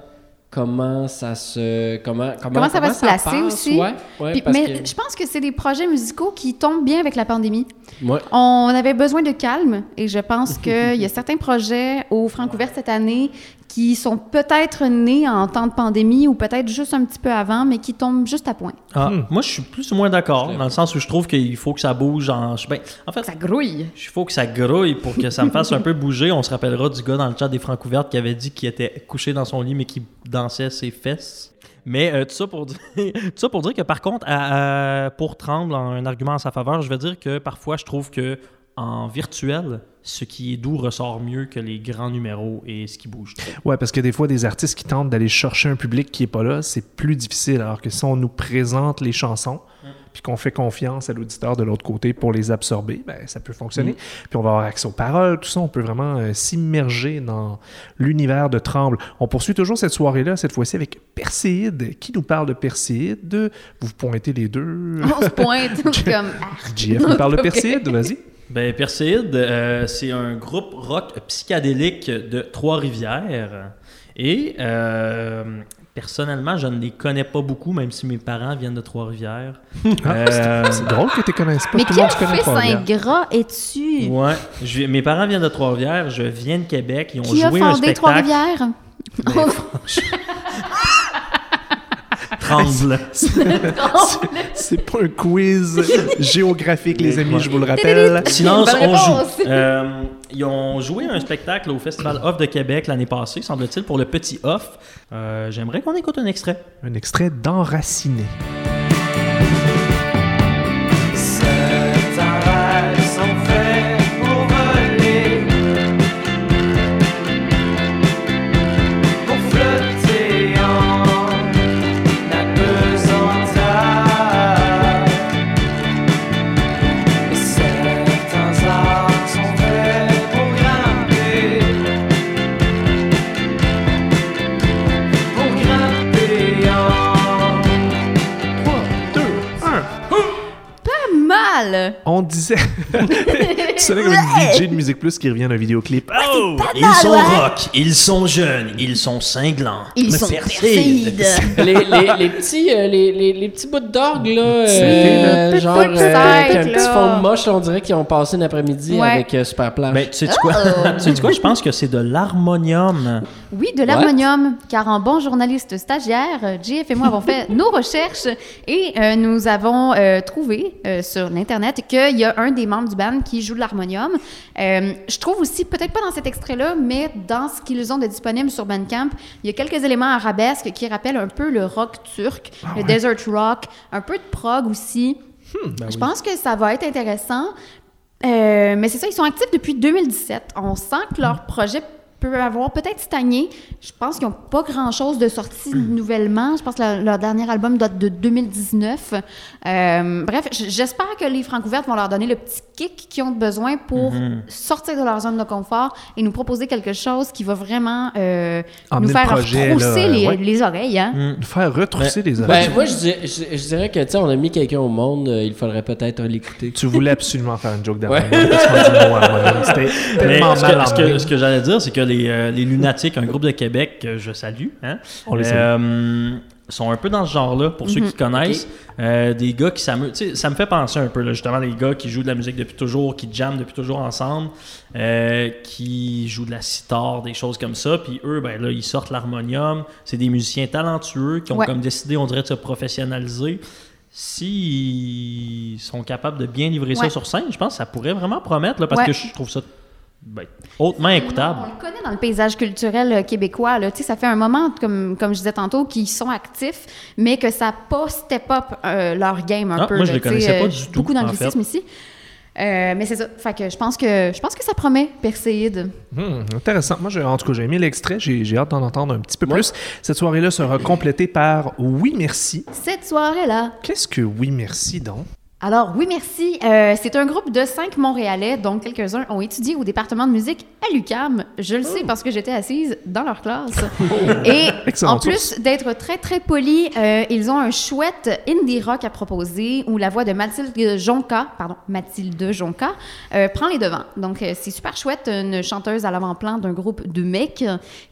comment ça se. Comment, comment, Comment ça va se placer passe, aussi. Ouais, ouais, Puis- parce mais que- je pense que c'est des projets musicaux qui tombent bien avec la pandémie. Ouais. On avait besoin de calme et je pense qu'il y a certains projets au Francouvert cette année qui sont peut-être nés en temps de pandémie ou peut-être juste un petit peu avant, mais qui tombent juste à point. Ah, Hmm. Moi, je suis plus ou moins d'accord, dans le sens où je trouve qu'il faut que ça bouge. En, je- ben, en fait, Ça grouille. Il faut que ça grouille pour que ça me fasse un peu bouger. On se rappellera du gars dans le chat des Francouvertes qui avait dit qu'il était couché dans son lit mais qui dansait ses fesses. Mais euh, tout, ça pour dire, tout ça pour dire que par contre, à- à- pour Tremble, en un argument en sa faveur, je vais dire que parfois je trouve que en virtuel, ce qui est doux ressort mieux que les grands numéros et ce qui bouge trop. Ouais, parce que des fois, des artistes qui tentent d'aller chercher un public qui est pas là, c'est plus difficile. Alors que si on nous présente les chansons, puis qu'on fait confiance à l'auditeur de l'autre côté pour les absorber, ben, ça peut fonctionner. Puis on va avoir accès aux paroles, tout ça, on peut vraiment euh, s'immerger dans l'univers de Tremble. On poursuit toujours cette soirée-là, cette fois-ci avec Perséide. Qui nous parle de Perséide Vous pointez les deux. On se pointe comme... ah. JF nous parle de. Perséide, vas-y. Ben, Perséide, euh, c'est un groupe rock psychédélique de Trois-Rivières. Et euh, personnellement, je ne les connais pas beaucoup, même si mes parents viennent de Trois-Rivières. Ah, Euh, c'est- drôle que tu ne connaisses pas. Mais Tout quel fils ingrat es-tu? Ouais, je- mes parents viennent de Trois-Rivières, je viens de Québec, ils ont Qui a joué un fondé spectacle. Trois-Rivières? Tremble. C'est pas un quiz géographique, les amis, je vous le rappelle. Silence, on joue. Euh, ils ont joué un spectacle au Festival Off de Québec l'année passée, semble-t-il, pour le petit Off. Euh, J'aimerais qu'on écoute un extrait. Un extrait d'Enraciné. On disait. tu sonnais comme une DJ de Musique Plus qui revient d'un vidéoclip. Oh! Ils mal, sont ouais. rock, ils sont jeunes, ils sont cinglants. Ils sont Persides. les, les, les petits, euh, les, les, les petits bouts d'orgue, là, C'était euh, le genre, euh, avec un petit fond de moche, on dirait qu'ils ont passé l'après-midi Ouais. avec euh, Super Plage. Mais tu sais quoi? Oh. tu sais quoi? Je pense que c'est de l'harmonium. Oui, de l'harmonium, car en bon journaliste stagiaire, JF et moi avons fait nos recherches et euh, nous avons euh, trouvé euh, sur l'Internet qu'il y a un des membres du band qui joue de l'harmonium. Je trouve aussi, peut-être pas dans cet extrait-là, mais dans ce qu'ils ont de disponible sur Bandcamp, il y a quelques éléments arabesques qui rappellent un peu le rock turc, le desert rock, un peu de prog aussi. je pense que ça va être intéressant. Euh, mais c'est ça, ils sont actifs depuis 2017. On sent que leur projet peut avoir peut-être stagné. Je pense qu'ils n'ont pas grand-chose de sorti nouvellement. Je pense que leur, leur dernier album date de 2019. Euh, bref, j'espère que les Francouvertes vont leur donner le petit kick qu'ils ont besoin pour sortir de leur zone de confort et nous proposer quelque chose qui va vraiment euh, nous faire projet, retrousser là, les, ouais. les oreilles. Hein? Nous faire retrousser les Ben, oreilles. moi, je dirais, je, je dirais que, tu sais, on a mis quelqu'un au monde, euh, il faudrait peut-être l'écouter. Tu voulais absolument faire une joke d'harmonium. parce qu'on dit le mot harmonium. C'était Mais tellement mal que, ce que- ce que j'allais dire, c'est que les, euh, les Lunatiques, un groupe de Québec que je salue, hein, On les salue. euh, sont un peu dans ce genre-là, pour ceux qui connaissent. Euh, des gars qui s'amusent. Ça me fait penser un peu, là, justement, des gars qui jouent de la musique depuis toujours, qui jamment depuis toujours ensemble, qui jouent de la sitar, des choses comme ça. Puis eux, ben là, ils sortent l'harmonium. C'est des musiciens talentueux qui ont Ouais. comme décidé, on dirait, de se professionnaliser. S'ils sont capables de bien livrer ça sur scène, je pense que ça pourrait vraiment promettre, là, parce Ouais. que je trouve ça ben, hautement écoutable. On le connaît dans le paysage culturel euh, québécois. Là. Tu sais, Ça fait un moment, comme, comme je disais tantôt, qu'ils sont actifs, mais que ça n'a pas step up euh, leur game un Ah, peu. moi, je là. les connaissais pas euh, du tout, Beaucoup d'anglicisme ici. Euh, mais c'est ça. Fait que je pense que je pense que ça promet Perséide. Hmm, intéressant. Moi, en tout cas, j'ai aimé l'extrait. J'ai j'ai hâte d'en entendre un petit peu Ouais. plus. Cette soirée-là sera complétée par Oui Merci. Cette soirée-là. Qu'est-ce que Oui Merci donc? Alors, oui, merci. Euh, c'est un groupe de cinq Montréalais, dont quelques-uns ont étudié au département de musique à l'UCAM. Je le sais parce que j'étais assise dans leur classe. Et Excellente en plus d'être très, très polis, euh, ils ont un chouette indie rock à proposer où la voix de Mathilde Jonca, pardon, Mathilde Jonca, euh, prend les devants. Donc, c'est super chouette, une chanteuse à l'avant-plan d'un groupe de mecs.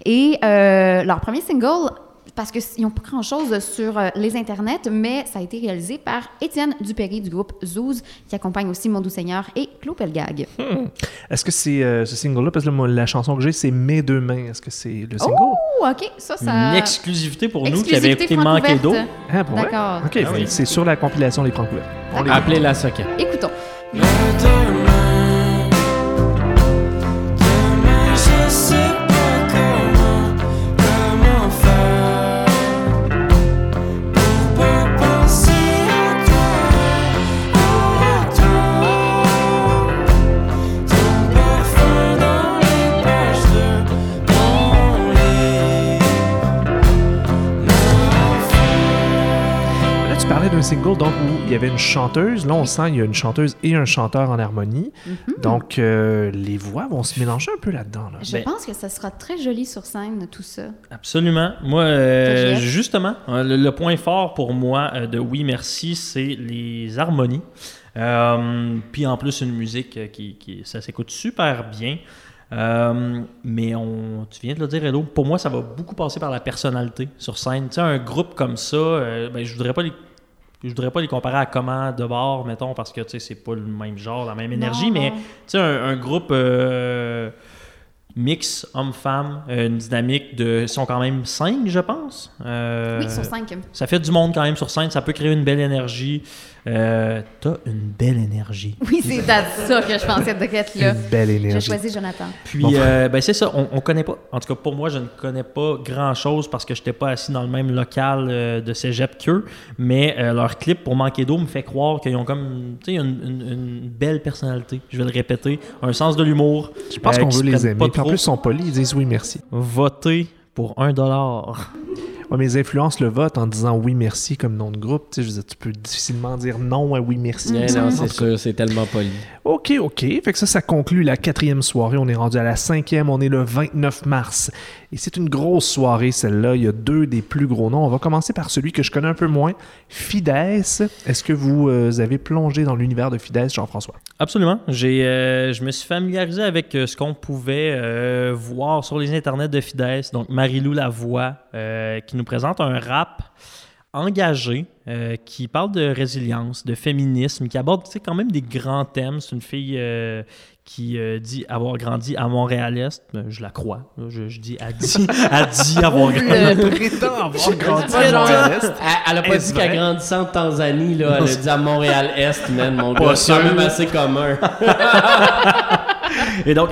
Et leur premier single, parce qu'ils n'ont pas grand-chose sur euh, les internets, mais ça a été réalisé par Étienne Dupéry du groupe Zouz, qui accompagne aussi Mon Doux Seigneur et Claude Pelgag. Est-ce que c'est euh, ce single-là? Parce que là, moi, la chanson que j'ai, c'est Mes deux mains. Est-ce que c'est le single? Oh, OK, ça, ça... Une exclusivité pour nous qui avait Exclusivité écouté Manquer d'eau. Ah? D'accord. OK, Ah oui. c'est sur la compilation Les Francs couverts. On les Appelez la socket. Écoutons. Single donc, où il y avait une chanteuse. Là, on sent qu'il y a une chanteuse et un chanteur en harmonie. Donc, euh, les voix vont se mélanger un peu là-dedans. là. Je Ben- pense que ça sera très joli sur scène, tout ça. Absolument. Moi, euh, justement, euh, le, le point fort pour moi de Oui Merci, c'est les harmonies. Euh, Puis en plus, une musique qui, qui- ça s'écoute super bien. Euh, mais on, tu viens de le dire, Hello, pour moi, ça va beaucoup passer par la personnalité sur scène. Tu sais, un groupe comme ça, euh, ben, je voudrais pas les je voudrais pas les comparer à comment de bord, mettons, parce que c'est pas le même genre, la même énergie, Non, mais non. tu sais, un, un groupe euh, mix homme-femme, euh, une dynamique de. Ils sont quand même cinq, je pense. Euh, Oui, sur cinq. Ça fait du monde quand même sur scène, ça peut créer une belle énergie. Euh, T'as une belle énergie. Oui, c'est à ça que je pensais de être là. Une belle J'ai énergie. choisi Jonathan. Puis, Bon. euh, ben c'est ça, on, on connaît pas. En tout cas, pour moi, je ne connais pas grand-chose parce que je n'étais pas assis dans le même local euh, de cégep qu'eux. Mais euh, leur clip pour Manquer d'eau me fait croire qu'ils ont comme, tu sais, une, une- une belle personnalité. Je vais le répéter. Un sens de l'humour. Je pense euh, qu'on veut les aimer. pas Puis en plus, ils sont polis. Ils disent oui, merci. Voter pour un dollar. Ouais, Ouais, mes influences le votent en disant oui, merci comme nom de groupe. Tu sais, je veux dire, tu peux difficilement dire non à oui, merci. Non, c'est cas, sûr, c'est tellement poli. OK, OK. Fait que ça, ça conclut la quatrième soirée. On est rendu à la cinquième. On est le 29 mars. Et c'est une grosse soirée, celle-là. Il y a deux des plus gros noms. On va commencer par celui que je connais un peu moins, Fides. Est-ce que vous euh, avez plongé dans l'univers de Fides, Jean-François? Absolument. J'ai, euh, je me suis familiarisé avec euh, ce qu'on pouvait euh, voir sur les internets de Fides. Donc, Marilou Lavoie, euh, qui nous présente un rap engagé, euh, qui parle de résilience, de féminisme, qui aborde tu sais, quand même des grands thèmes. C'est une fille euh, qui euh, dit avoir grandi à Montréal-Est. Je la crois. Je, je dis, elle dit, elle dit avoir grandi. Elle prétend avoir grandi Pas à Montréal-Est. Elle, elle a pas dit qu'elle grandissait en Tanzanie, là. Elle a dit à Montréal-Est, man, mon gars. C'est quand même assez commun. Et donc,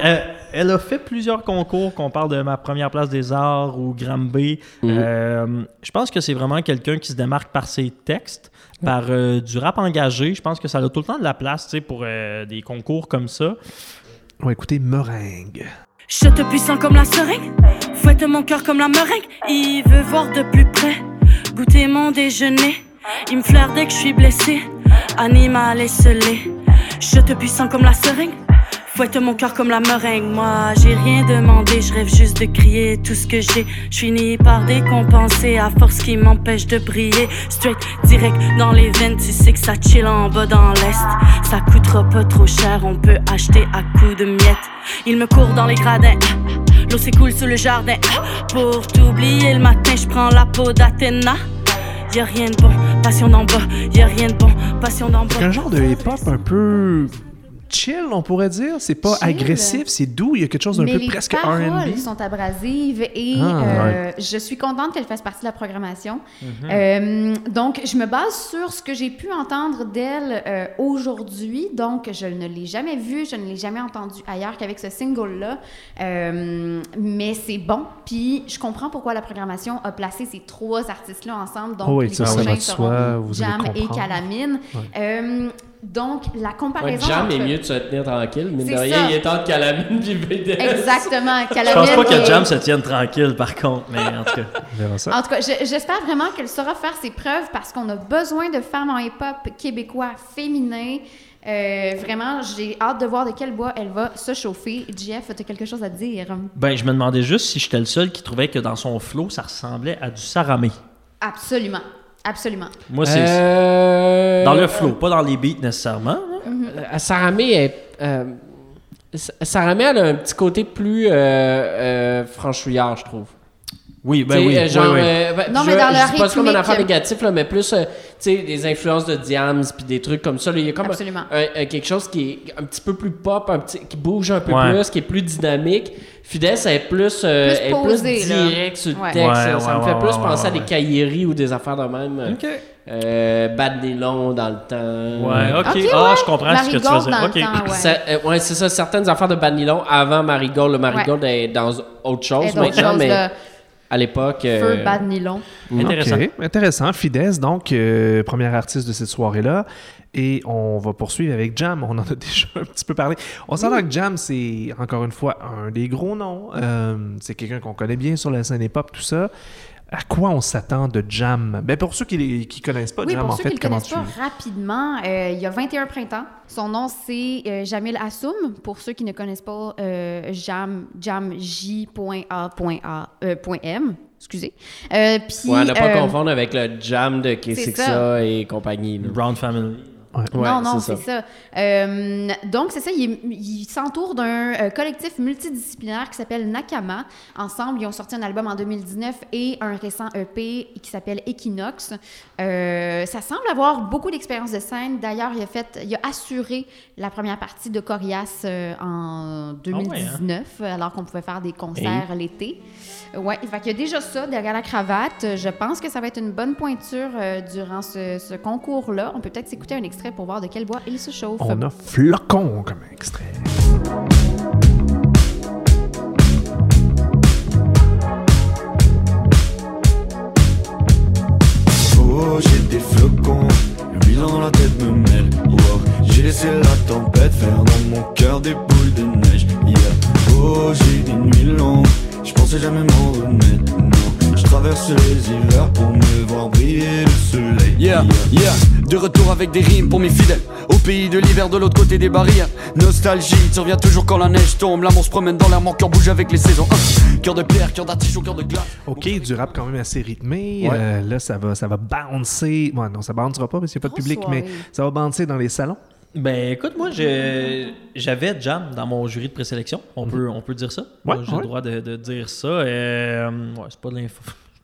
elle, a fait plusieurs concours, qu'on parle de ma première place des arts ou Granby. Euh, je pense que c'est vraiment quelqu'un qui se démarque par ses textes, par euh, du rap engagé. Je pense que ça a tout le temps de la place tu sais, pour euh, des concours comme ça. On va écouter Meringue. Je te puissant comme la seringue, fouette mon cœur comme la meringue. Il veut voir de plus près, goûter mon déjeuner. Il me flaire dès que je suis blessé, animal esselé. Je te puissant comme la seringue, fouette mon cœur comme la meringue. Moi, j'ai rien demandé, je rêve juste de crier tout ce que j'ai. Je finis par décompenser à force qui m'empêche de briller. Straight, direct dans les veines, tu sais que ça chill en bas dans l'est. Ça coûtera pas trop cher, on peut acheter à coups de miettes. Il me court dans les gradins. L'eau s'écoule sous le jardin. Pour t'oublier le matin, je prends la peau d'Athéna. Y'a rien de bon, passion d'en bas. Y'a rien de bon, passion d'en bas. C'est un genre de hip-hop un peu chill, on pourrait dire. C'est pas Chill. agressif, c'est doux. Il y a quelque chose d'un peu les presque paroles R&B. sont abrasives et Ah, euh, je suis contente qu'elle fasse partie de la programmation. Euh, donc, je me base sur ce que j'ai pu entendre d'elle euh, aujourd'hui. Donc, je ne l'ai jamais vue, je ne l'ai jamais entendue ailleurs qu'avec ce single-là. Mais c'est bon. Puis, je comprends pourquoi la programmation a placé ces trois artistes-là ensemble. Donc, Oh oui, les ça, prochains seront Jam et. Calamine. Donc, la Ouais, comparaison. Jam est mieux de se tenir tranquille. Mine de rien, ça. il est temps de calamine BDS. Exactement. Je Calamine pense pas que est- Jam se tienne tranquille, par contre, mais en tout cas. On verra ça. En tout cas, je- j'espère vraiment qu'elle saura faire ses preuves parce qu'on a besoin de femmes en hip-hop québécois féminins. Euh, vraiment, j'ai hâte de voir de quel bois elle va se chauffer. Tu as quelque chose à dire? Ben, je me demandais juste si j'étais le seul qui trouvait que dans son flow, ça ressemblait à du saramé. Absolument. Absolument. Moi, c'est Euh, dans le flow, pas dans les beats nécessairement. hein. Euh, Saramé est. Euh, Sa- Saramé, elle a un petit côté plus euh, euh, franchouillard, je trouve. Oui, ben sais, oui. euh, genre, oui, oui. euh, ben, Non, je, mais dans je pas comme un rythmique. affaire négatif, là, mais plus, euh, tu sais, des influences de Diams puis des trucs comme ça. là. Il y a comme Absolument. un- un- quelque chose qui est un petit peu plus pop, un petit, qui bouge un peu Ouais. plus, qui est plus dynamique. Fidesz, elle est plus, euh, Plus elle est plus là. direct sur le Ouais. texte. Ouais, ça ouais, me fait ouais, plus ouais, penser à des cahiéries ou des affaires de même. Ok. Euh, Bad Nylon dans le temps. Ouais, ok. Ah, ouais. je comprends ce que tu faisais. dans le Ok. temps, ouais. Euh, c'est ça. Certaines affaires de Bad Nylon avant Marigold. Le Marigold est dans autre chose maintenant, mais là, à l'époque. Feu, euh, bad nylon. Intéressant. Ok, intéressant. Fides, donc, euh, première artiste de cette soirée-là. Et on va poursuivre avec Jam. On en a déjà un petit peu parlé. On s'entend que Jam, c'est encore une fois un des gros noms. Euh, c'est quelqu'un qu'on connaît bien sur la scène hip-hop, tout ça. À quoi on s'attend de Jam? Ben pour ceux qui ne connaissent pas Oui, Jam, pour en ceux fait, qui ne le comment connaissent tu... pas rapidement, euh, il y a 21 printemps. Son nom, c'est euh, Jamil Assoum. Pour ceux qui ne connaissent pas, euh, Jam, Jam, J.A.A. euh, point M. Excusez. Euh, puis, Ouais, ne pas euh, confondre avec le jam de c'est K6A et compagnie. Brown Family. Ouais, non, non, c'est ça. Euh, donc, c'est ça, il, il s'entoure d'un euh, collectif multidisciplinaire qui s'appelle Nakama. Ensemble, ils ont sorti un album en 2019 et un récent EP qui s'appelle Equinox. Euh, ça semble avoir beaucoup d'expérience de scène. D'ailleurs, il a fait, il a assuré la première partie de Corias en 2019, alors qu'on pouvait faire des concerts l'été. Ouais, fait qu'il y a déjà ça derrière la cravate. Je pense que ça va être une bonne pointure euh, durant ce, ce concours-là. On peut peut-être s'écouter un extrait pour voir de quel bois il se chauffe. On a Flocon comme extrait. Oh, j'ai des flocons, le dans la tête me mêle. Wow, j'ai laissé la tempête faire dans mon cœur des boules de neige. Yeah. Oh, j'ai des nuits longues, je pensais jamais m'en remettre. Non, Je traverse les hivers pour me voir briller le soleil. Yeah, yeah, de retour avec des rimes pour mes fidèles. Au pays de l'hiver, de l'autre côté des barrières. Nostalgie, tu reviens toujours quand la neige tombe. L'amour se promène dans l'air, mon cœur bouge avec les saisons. Hein. Cœur de pierre, cœur d'artichaut, cœur de glace. OK, du rap quand même assez rythmé. Ouais. Euh, là, ça va, ça va bouncer. Ouais, non, ça bouncera pas parce qu'il n'y a pas de public, mais ça va bouncer dans les salons. Ben écoute, moi j'ai- j'avais Jam dans mon jury de présélection. On, peut, on peut dire ça. Ouais, Moi, J'ai ouais. le droit de, de dire ça. Euh, ouais, c'est pas de l'info.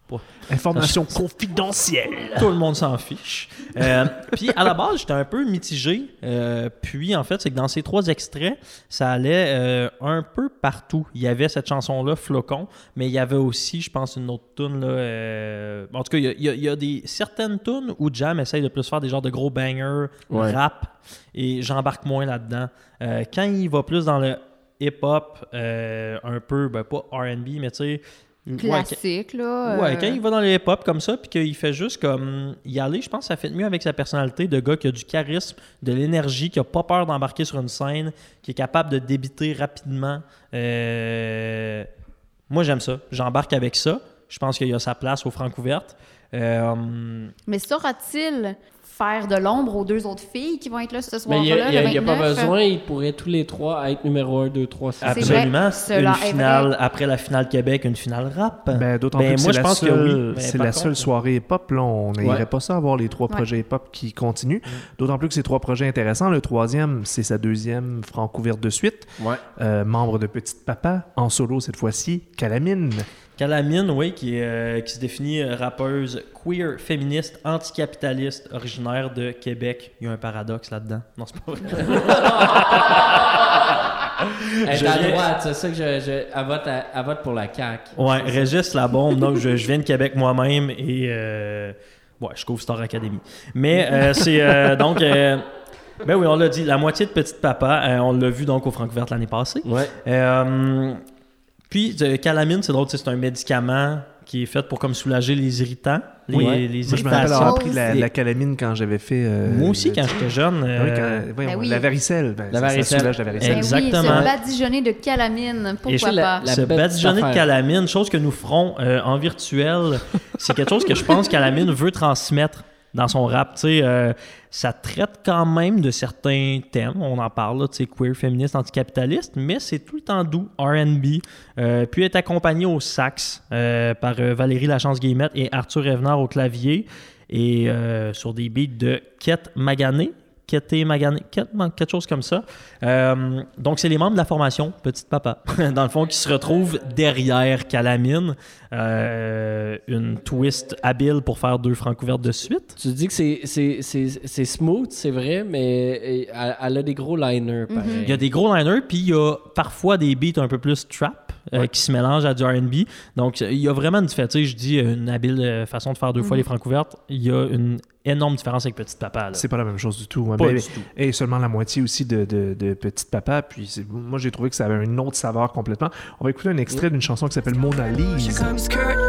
Pas- Information confidentielle. Tout le monde s'en fiche. Euh, puis à la base, j'étais un peu mitigé. Euh, puis en fait, c'est que dans ces trois extraits, ça allait euh, un peu partout. Il y avait cette chanson-là, Flocon, mais il y avait aussi, je pense, une autre tune là. euh, En tout cas, il y a, il y a- il y a des certaines tunes où Jam essaye de plus faire des genres de gros bangers, Ouais. rap, et j'embarque moins là-dedans. Euh, quand il va plus dans le hip-hop, euh, un peu, ben pas R&B, mais tu sais. Ouais, Classique, là. Ouais, euh, quand il va dans les hip-hop comme ça, puis qu'il fait juste comme y aller, je pense que ça fait mieux avec sa personnalité de gars qui a du charisme, de l'énergie, qui a pas peur d'embarquer sur une scène, qui est capable de débiter rapidement. Euh, Moi, j'aime ça. J'embarque avec ça. Je pense qu'il y a sa place au Francouverte. Euh, Mais saura-t-il faire de l'ombre aux deux autres filles qui vont être là ce Mais soir-là, il n'y a, pas 29? besoin, ils pourraient tous les trois être numéro 1, 2, 3, 6. C'est vrai, absolument. une finale, après la finale Québec, une finale rap. Ben, D'autant Ben, plus que c'est la pense que seule, oui, mais c'est par la contre- seule soirée hip-hop. Là, on n'irait Ouais. pas ça avoir les trois Ouais. projets hip-hop qui continuent. D'autant plus que c'est trois projets intéressants. Le troisième, c'est sa deuxième francouverte de suite. Ouais. Euh, membre de Petite Papa, en solo cette fois-ci, Calamine. Calamine, oui, qui, est, euh, qui se définit euh, rappeuse queer, féministe, anticapitaliste, originaire de Québec. Il y a un paradoxe là-dedans. Non, c'est pas vrai. Elle est Je à droite, c'est ça que je, je, elle, vote à- elle vote pour la CAQ. Ouais, Régis la bombe. Donc, je, je viens de Québec moi-même et. Euh, ouais, je couvre Star Academy. Mais euh, c'est. euh, donc. euh, ben oui, on l'a dit, la moitié de Petite Papa, euh, on l'a vu donc au Francouverte l'année passée. Ouais. Euh, puis, euh, calamine, c'est drôle, tu sais, c'est un médicament qui est fait pour comme soulager les irritants, les, Oui. les Moi, je me rappelle avoir pris la, Calamine quand j'avais fait. euh, Moi aussi, quand j'étais jeune. Ah oui, euh, quand- voyons, Ben oui. La varicelle. Ben, La ça- varicelle. Ça soulage la varicelle. Ben Exactement. oui, se badigeonner de calamine, pourquoi pas? La se badigeonner de. Calamine, chose que nous ferons euh, en virtuel, c'est quelque chose que je pense Calamine veut transmettre dans son rap. Tu sais, euh, ça traite quand même de certains thèmes, on en parle, tu sais, queer, féministe, anticapitaliste, mais c'est tout le temps doux, R&B, euh, puis est accompagné au sax euh, par euh, Valérie Lachance-Guillemette et Arthur Evenard au clavier, et sur des beats de Kette Magané, Kette Magané, quelque chose comme ça. Donc, c'est les membres de la formation Petite Papa, dans le fond, qui se retrouvent derrière Calamine. Euh, une twist habile pour faire deux francs couvertes de suite. Tu dis que c'est- smooth, c'est vrai, mais elle, elle a des gros liners, pareil. Il y a des gros liners, puis il y a parfois des beats un peu plus trap euh, qui se mélangent à du R&B. Donc, il y a vraiment une différence. Tu sais, Je dis une habile euh, façon de faire deux fois les francs couvertes. Il y a une énorme différence avec Petite Papa. C'est pas la même chose du tout. ouais. Pas Mais- du tout. Et seulement la moitié aussi de, de, de Petite Papa. Puis c'est- moi, j'ai trouvé que ça avait une autre saveur complètement. On va écouter un extrait d'une chanson qui s'appelle Mona comme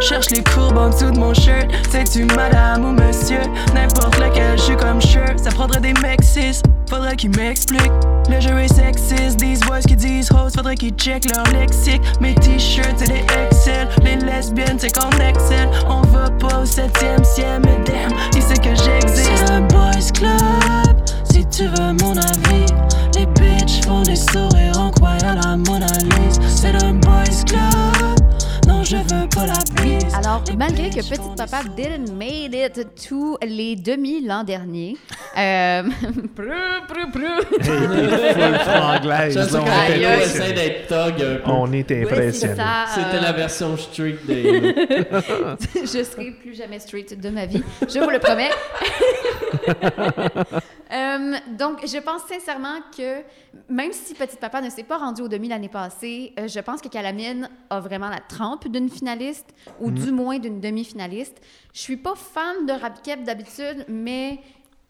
cherche les courbes en dessous de mon shirt. Sais-tu madame ou monsieur? N'importe lequel, j'suis comme shirt. Ça prendrait des mecs cis, faudrait qu'ils m'expliquent. Le jeu est sexiste, these boys qui disent host, faudrait qu'ils check leur lexique. Mes t-shirts, c'est des Excel. Les lesbiennes, c'est qu'on excelle. On va pas au septième ciel, mais damn, il sait que j'existe? C'est un boys club, si tu veux mon avis. Les bitches font des sourires en croyant la Mona Lisa. C'est un boys club, je veux pas la bise. Alors, malgré que Petite Papa didn't made it to les demi l'an dernier, euh, prou, prou, prou. Là, on est impressionné. essaie d'être thug un peu. On est Oui, c'est impressionné. ça. C'était la euh, version street de je serai plus jamais straight de ma vie, je vous le promets. Euh, donc, je pense sincèrement que même si Petit Papa ne s'est pas rendu au demi l'année passée, euh, je pense que Calamine a vraiment la trempe d'une finaliste ou du moins d'une demi-finaliste. Je suis pas fan de Rapkep d'habitude, mais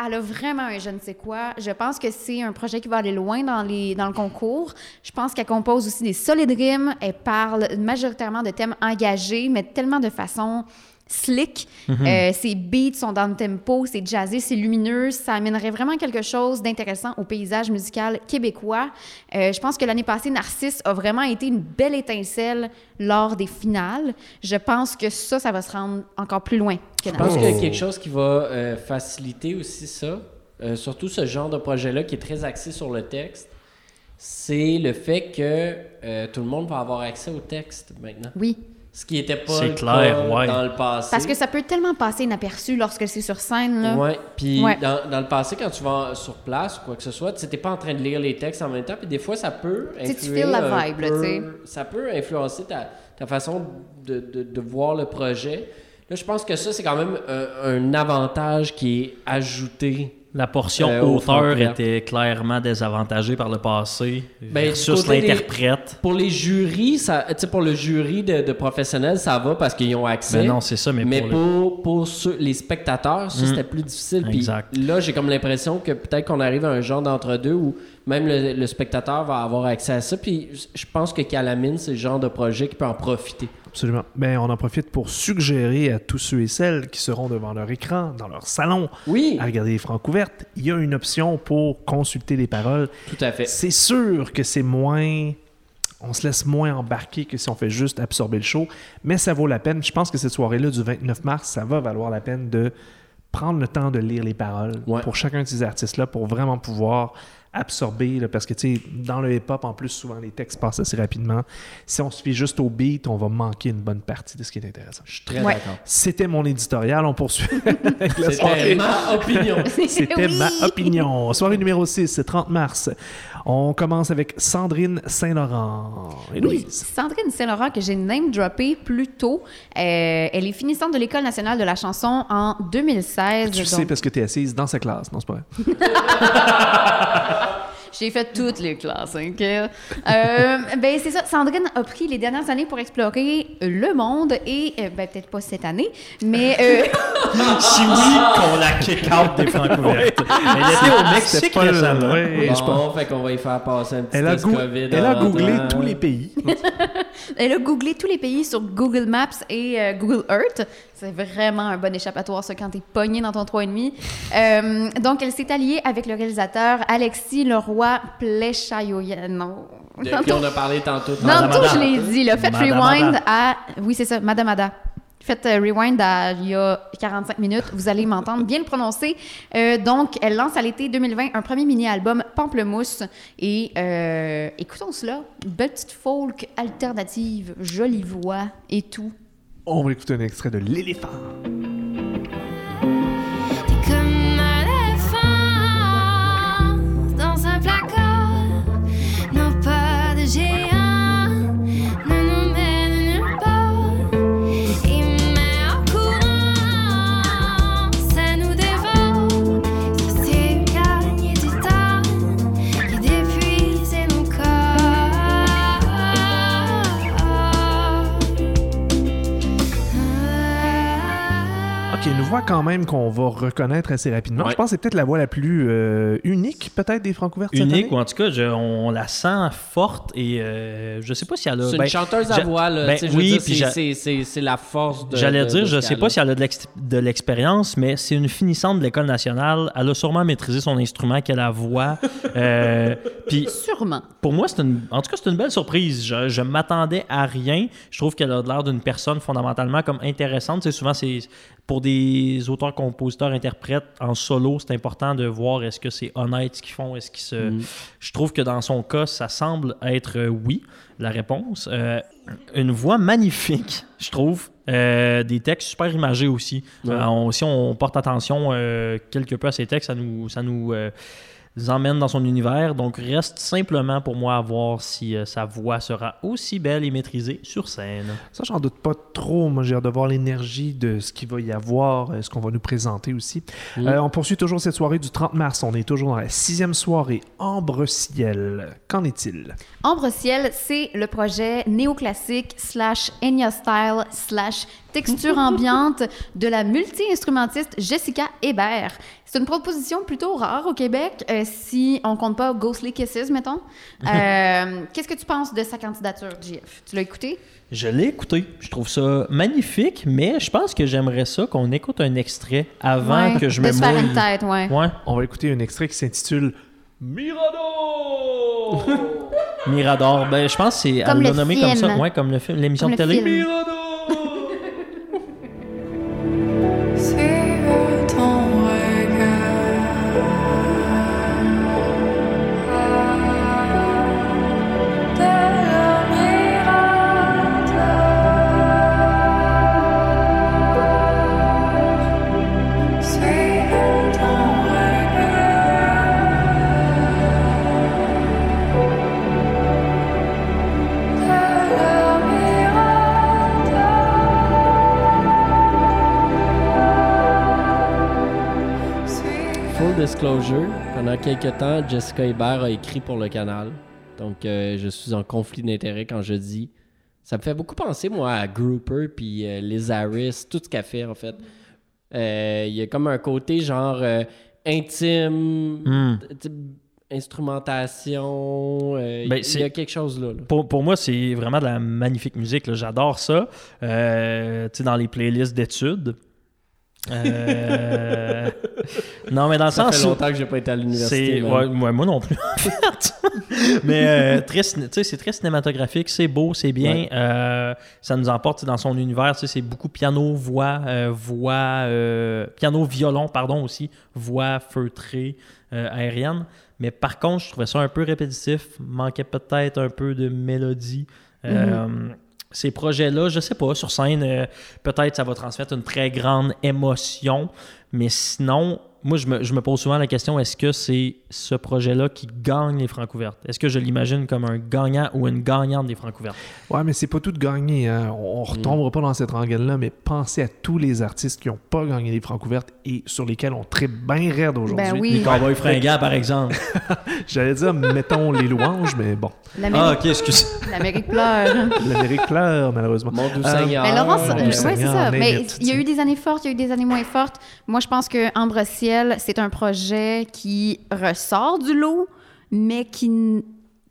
elle a vraiment un je ne sais quoi. Je pense que c'est un projet qui va aller loin dans, les, dans le concours. Je pense qu'elle compose aussi des solides rimes. Elle parle majoritairement de thèmes engagés, mais tellement de façon slick. Euh, ses beats sont dans le tempo, c'est jazzé, c'est lumineux. Ça amènerait vraiment quelque chose d'intéressant au paysage musical québécois. Euh, je pense que l'année passée, Narcisse a vraiment été une belle étincelle lors des finales. Je pense que ça, ça va se rendre encore plus loin que Je pense Narcisse. qu'il y a quelque chose qui va euh, faciliter aussi ça, euh, surtout ce genre de projet-là qui est très axé sur le texte, c'est le fait que euh, tout le monde va avoir accès au texte maintenant. Oui, Ce qui n'était pas le clair, cas ouais. dans le passé. parce que ça peut tellement passer inaperçu lorsque c'est sur scène. Là. Ouais, puis Ouais. Dans, dans le passé, quand tu vas sur place ou quoi que ce soit, tu n'es pas en train de lire les textes en même temps, puis des fois, ça peut Tu tu influer feels la vibe, peu- tu. Ça peut influencer ta, ta façon de, de- de voir le projet. Là, je pense que ça, c'est quand même un, un avantage qui est ajouté. La portion Euh, au auteur était clairement désavantagée par le passé Ben, versus des- l'interprète. Pour les jurys, ça, pour le jury de, de professionnels, ça va parce qu'ils ont accès. Mais non, c'est ça, mais, Mais pour, ceux- les spectateurs, ça, Mm. c'était plus difficile. Puis Exact. là, j'ai comme l'impression que peut-être qu'on arrive à un genre d'entre-deux où même le, le spectateur va avoir accès à ça. Puis je pense que Calamine, c'est le genre de projet qui peut en profiter. Absolument. Ben, on en profite pour suggérer à tous ceux et celles qui seront devant leur écran, dans leur salon, Oui, à regarder les francs ouvertes, il y a une option pour consulter les paroles. tout à fait. C'est sûr que c'est moins. On se laisse moins embarquer que si on fait juste absorber le show, mais ça vaut la peine. Je pense que cette soirée-là du 29 mars, ça va valoir la peine de prendre le temps de lire les paroles Ouais. pour chacun de ces artistes-là pour vraiment pouvoir absorber, là, parce que tu sais, dans le hip-hop, en plus, souvent les textes passent assez rapidement. Si on se fie juste au beat, on va manquer une bonne partie de ce qui est intéressant. Je suis très Ouais. d'accord. C'était mon éditorial, on poursuit C'était ma opinion. C'était Oui. ma opinion. Soirée numéro 6, c'est 30 mars. On commence avec Sandrine Saint-Laurent. Oui. Sandrine Saint-Laurent, que j'ai name droppé plus tôt. Euh, elle est finissante de l'École nationale de la chanson en 2016. Tu donc- sais parce que tu es assise dans sa classe, non, c'est pas vrai? J'ai fait toutes les classes, OK? Euh, ben, c'est ça. Sandrine a pris les dernières années pour explorer le monde et, euh, ben, peut-être pas cette année, mais euh, Si oui, qu'on la kick out des Francouvertes. Elle était au Mexique C'était pas récemment. ouais, je pense- Bon, fait qu'on va y faire passer un petit Elle a, test gou- COVID. elle a googlé tous les pays. elle a googlé tous les pays sur Google Maps et euh, Google Earth. C'est vraiment un bon échappatoire, ça, quand t'es pogné dans ton 3,5. Euh, donc, elle s'est alliée avec le réalisateur Alexis Leroy Plechayoyan. Non. De qui on a parlé tantôt. Non, Madame tout, Ada. je l'ai dit. Là. Faites Madame rewind Ada. à. Oui, c'est ça, Madame Ada. Faites euh, rewind il y a 45 minutes. Vous allez m'entendre bien le prononcer. Euh, donc, elle lance à l'été 2020 un premier mini-album Pamplemousse. Et euh, écoutons cela. Belle petite folk alternative, jolie voix et tout. On va écouter un extrait de L'éléphant. Voix quand même qu'on va reconnaître assez rapidement. Ouais. Je pense que c'est peut-être la voix la plus euh, unique, peut-être, des francs ouvertes cette Unique, année? ou en tout cas, je- on la sent forte et euh, je sais pas si elle a. C'est ben, une chanteuse à voix, là. ben, oui, c'est- la force de. J'allais dire, de je sais pas si elle a de l'ex- de l'expérience, mais c'est une finissante de l'École nationale. Elle a sûrement maîtrisé son instrument, qu'elle a voix. Euh, Puis Sûrement. pour moi, c'est une, en tout cas, c'est une belle surprise. Je, je m'attendais à rien. Je trouve qu'elle a l'air d'une personne fondamentalement comme intéressante. Souvent, c'est pour des auteurs, compositeurs, interprètes en solo, c'est important de voir est-ce que c'est honnête ce qu'ils font, est-ce qu'ils se. Je trouve que dans son cas, ça semble être euh, oui, la réponse. Euh, une voix magnifique, je trouve. Euh, des textes super imagés aussi. Ouais. On- si on porte attention quelque peu à ces textes, ça nous, ça nous emmène dans son univers. Donc, reste simplement pour moi à voir si euh, sa voix sera aussi belle et maîtrisée sur scène. Ça, j'en doute pas trop. Moi, j'ai hâte de voir l'énergie de ce qu'il va y avoir, euh, ce qu'on va nous présenter aussi. Mm. Euh, on poursuit toujours cette soirée du 30 mars. On est toujours dans la sixième soirée. Ambre Ciel. Qu'en est-il? Ambre Ciel, c'est le projet néoclassique slash Enya Style slash texture ambiante de la multi-instrumentiste Jessica Hébert. C'est une proposition plutôt rare au Québec, euh, si on compte pas Ghostly Kisses, mettons. Euh, Qu'est-ce que tu penses de sa candidature, JF? Tu l'as écouté? Je l'ai écouté. Je trouve ça magnifique, mais je pense que j'aimerais ça qu'on écoute un extrait avant Ouais, que je me mouille. une tête, ouais. Ouais. On va écouter un extrait qui s'intitule Mirador! Mirador. Ben, je pense que c'est. Elle l'a le nommé comme ça. Ouais, comme le film, l'émission de le télé. film. Mirador! Pendant quelques temps, Jessica Hébert a écrit pour le canal. Donc, euh, je suis en conflit d'intérêt quand je dis. Ça me fait beaucoup penser, moi, à Grouper puis euh, Liz Harris, tout ce qu'elle fait, en fait. Euh, Il y a comme un côté genre euh, intime, Hmm. instrumentation. euh, Ben, Il y a quelque chose là. là. Pour, pour moi, c'est vraiment de la magnifique musique. J'adore ça. Tu sais, dans les playlists d'études. Euh, non, mais dans le Ça sens fait où- longtemps que j'ai pas été à l'université. Ouais, ouais, moi non plus en fait. Mais euh, très c'est très cinématographique, c'est beau, c'est bien. Ouais. Euh, ça nous emporte dans son univers. C'est beaucoup piano, voix, euh, voix, piano, violon, pardon aussi, voix feutrée, aérienne. Mais par contre, je trouvais ça un peu répétitif. Manquait peut-être un peu de mélodie. Euh, ces projets-là, je sais pas, sur scène, euh, peut-être ça va transmettre une très grande émotion, mais sinon, moi, je me, je me pose souvent la question est-ce que c'est ce projet-là qui gagne les Francouvertes? Est-ce que je l'imagine comme un gagnant ou une gagnante des Francouvertes? Ouais, mais c'est pas tout de gagner. Hein. On, on retombera pas dans cette rengaine-là, mais pensez à tous les artistes qui n'ont pas gagné les Francouvertes et sur lesquels on tripe bien raide aujourd'hui. Ben oui. Les Cowboys fringants, par exemple. J'allais dire, mettons les louanges, mais bon, ah, L'Amérique ok, excuse. l'Amérique pleure. l'Amérique pleure, malheureusement. Mon doux Euh, Seigneur. Mais Laurence, euh, Dieu ouais, c'est ça. Mais it, il y a eu des années fortes, il y a eu des années moins fortes. Moi, je pense que Ambre C'est un projet qui ressort du lot, mais qui, tu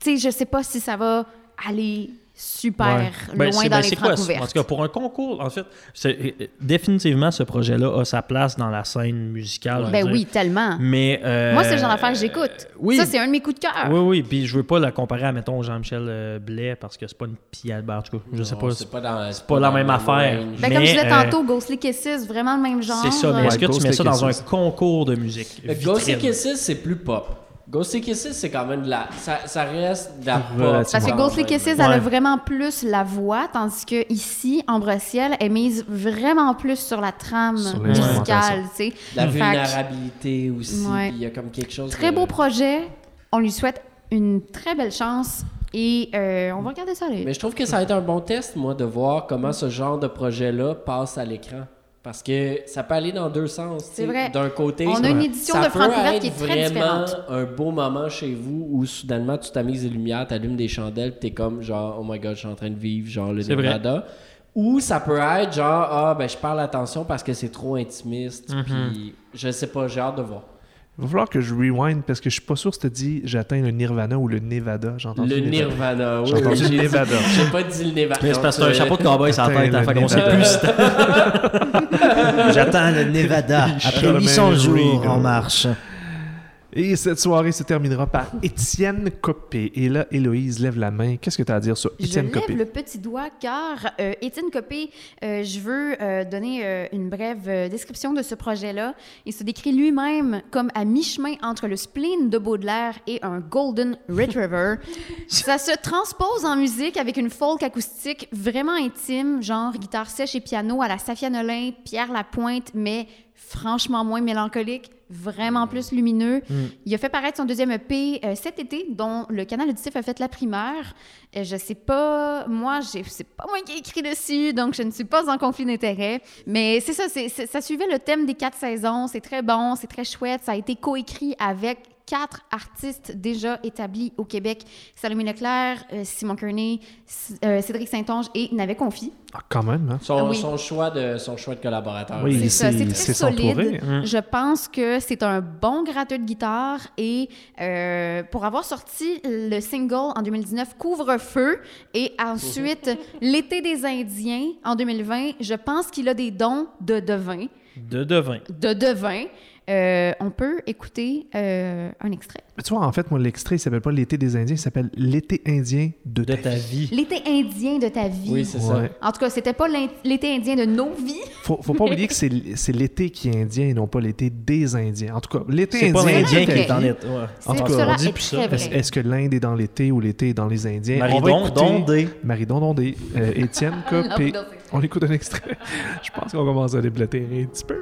sais, je sais pas si ça va aller super Ouais. Ben, loin c'est- dans ben, les quoi, francs En tout cas, pour un concours, en fait, c'est- euh, définitivement, ce projet-là a sa place dans la scène musicale. Ben dire. oui, tellement. Mais. euh, Moi, c'est le genre d'affaire que j'écoute. oui. Ça, c'est un de mes coups de cœur. Oui, oui, puis je veux pas la comparer à, mettons, Jean-Michel euh, Blais, parce que c'est pas une pièce, ben, en tout cas, je sais Non, pas. C'est pas, dans, c'est pas la même affaire. Ben, comme je disais Mais, euh, tantôt, Ghostly Kisses, vraiment le même genre. C'est ça, mais Ouais, est-ce que tu mets ça dans un concours de musique? Mais Ghostly. Kisses, c'est plus pop. Ghostly Kisses, c'est quand même de la. Ça, ça reste de la pop. Parce que Ghostly. Kisses, elle a vraiment plus la voix, tandis que ici, Ambre Ciel, elle mise vraiment plus sur la trame Sur musicale, tu sais. La Fait que- vulnérabilité aussi. Ouais. Il y a comme quelque chose. Très de- beau projet. On lui souhaite une très belle chance et euh, on va regarder ça. Mais je trouve que ça a été un bon test, moi, de voir comment ce genre de projet-là passe à l'écran. Parce que ça peut aller dans deux sens. tu sais. vrai. D'un côté, On a une édition ça de peut être qui est très vraiment différente. un beau moment chez vous où soudainement tu t'amuses des lumières, t'allumes des chandelles, t'es comme genre oh my god, je suis en train de vivre genre le C'est. Nevada. Ou ça peut être genre ah ben je parle attention parce que c'est trop intimiste, Mhm. puis je sais pas, j'ai hâte de voir. Il va falloir que je rewind parce que je suis pas sûr si tu dit j'atteins le Nirvana ou le Nevada. J'ai entendu Le Nirvana, oui, J'ai entendu le Nevada. J'ai pas dit le Nevada. Mais c'est parce que un chapeau de cowboy la tête, fait qu'on sait plus. J'attends le Nevada après Charlemagne 800 jours en marche. Et cette soirée se terminera par Étienne Copé. Et là, Héloïse lève la main. Qu'est-ce que tu as à dire sur Je Étienne lève Copé? le petit doigt car euh, Étienne Copé, euh, je veux euh, donner une brève description de ce projet-là. Il se décrit lui-même comme à mi-chemin entre le spleen de Baudelaire et un Golden Retriever. Ça se transpose en musique avec une folk acoustique vraiment intime, genre guitare sèche et piano à la Safia Nolin, Pierre Lapointe, mais franchement moins mélancolique, vraiment plus lumineux. Il a fait paraître son deuxième EP euh, cet été, dont le canal auditif a fait la primaire. Euh, je sais pas, moi, c'est pas moi qui ai écrit dessus, donc je ne suis pas en conflit d'intérêt. Mais c'est ça, ça suivait le thème des quatre saisons. C'est très bon, c'est très chouette. Ça a été coécrit avec quatre artistes déjà établis au Québec. Salomé Leclerc, euh, Simon Kearney, euh, Cédric Saint-Onge et Navet Confi. Ah, quand même, hein? Son, Oui. son choix de, son choix de collaborateur. Oui, C'est ça, c'est- c'est très solide. Mm. Je pense que c'est un bon gratteux de guitare et euh, pour avoir sorti le single en 2019, Couvre-feu, et ensuite L'été des Indiens en 2020, je pense qu'il a des dons de devin. De devin. De devin. Euh, on peut écouter euh, un extrait. Tu vois, en fait, moi, l'extrait, il s'appelle pas L'été des Indiens, il s'appelle L'été indien de, De ta ta vie. vie. L'été indien de ta vie. Oui, c'est Ouais. ça. En tout cas, c'était pas l'été indien de nos vies. Faut, faut pas oublier que c'est c'est l'été qui est indien et non pas l'été des Indiens. En tout cas, l'été C'est pas indien. l'Indien qui est en est. Ouais. En tout C'est- cas, cela on dit est plus ça. Est-ce que l'Inde est dans l'été ou l'été est dans les Indiens? On va Maridon, écouter Dondé. Maridon Dondé. Euh, Étienne Copé. Maridon, On écoute un extrait. Je pense qu'on commence à déblatérer un petit peu.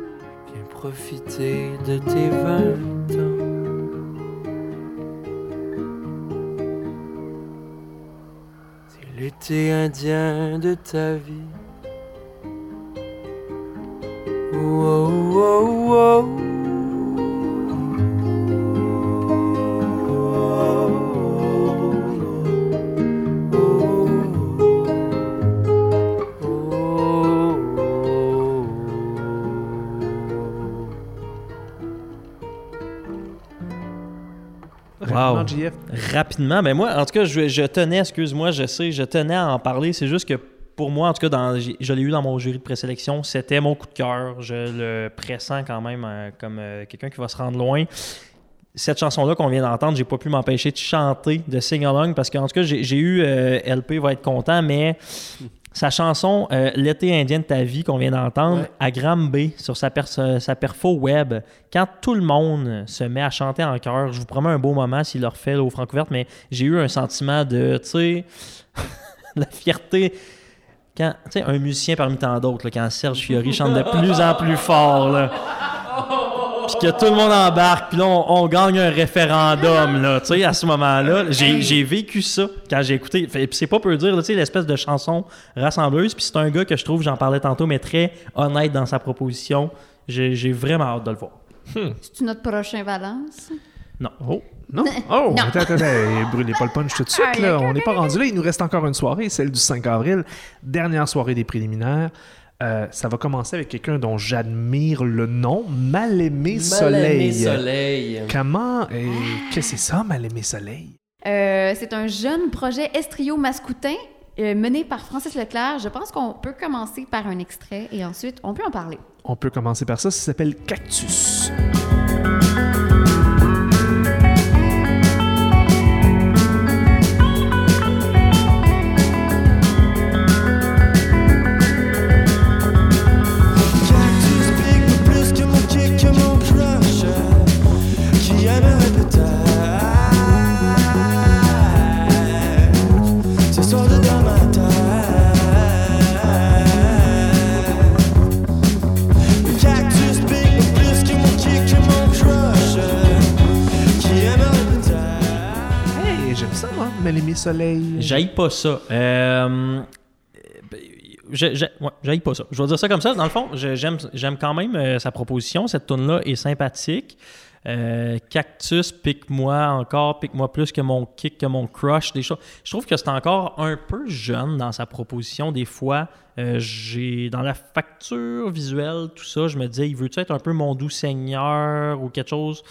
Profiter de tes 20 ans. C'est l'été indien de ta vie. Wow, wow, wow. Rapidement, JF. Rapidement, ben moi, en tout cas, je, je tenais, excuse-moi, je sais, je tenais à en parler. C'est juste que pour moi, en tout cas, dans, je l'ai eu dans mon jury de présélection, c'était mon coup de cœur. Je le pressens quand même euh, comme euh, quelqu'un qui va se rendre loin. Cette chanson-là qu'on vient d'entendre, j'ai pas pu m'empêcher de chanter, de sing along, parce qu'en tout cas, j'ai j'ai eu euh, LP va être content, mais sa chanson euh, L'été indien de ta vie qu'on vient d'entendre Ouais. à Granby sur sa, sa perfo web, quand tout le monde se met à chanter en chœur, je vous promets un beau moment s'il le refait là, au Francouverte, mais j'ai eu un sentiment de, tu sais, la fierté. Quand, tu sais, un musicien parmi tant d'autres, quand Serge Fiori chante de plus en plus fort, là, puis que tout le monde embarque, puis là, on, on gagne un référendum, là, tu sais, à ce moment-là. J'ai j'ai vécu ça quand j'ai écouté. Fait- Puis c'est pas peu dire, là, tu sais, l'espèce de chanson rassembleuse. Puis c'est un gars que je trouve, j'en parlais tantôt, mais très honnête dans sa proposition. J'ai j'ai vraiment hâte de le voir. C'est notre prochain Valence? Oh, non. Oh, Non. attends, attends, attends. Brûlez pas le punch tout de suite, là. On n'est pas rendu là. Il nous reste encore une soirée, celle du 5 avril. Dernière soirée des préliminaires. Euh, ça va commencer avec quelqu'un dont j'admire le nom, Mal-aimé Soleil. Mal-aimé soleil. Comment et qu'est-ce que c'est ça, Mal-aimé Soleil? Euh, c'est un jeune projet estrio mascoutin euh, mené par Francis Leclerc. Je pense qu'on peut commencer par un extrait et ensuite on peut en parler. On peut commencer par ça. Ça s'appelle Cactus. Cactus J'aille pas ça. Euh, j'haïs pas ça. Je vais dire ça comme ça. Dans le fond, j'aime quand même euh, sa proposition. Cette tune-là est sympathique. Euh, Cactus, pique-moi encore, pique-moi plus que mon kick, que mon crush, des choses. Je trouve que c'est encore un peu jeune dans sa proposition. Des fois, euh, j'ai dans la facture visuelle, tout ça, je me disais, il veut-tu être un peu mon doux seigneur ou quelque chose?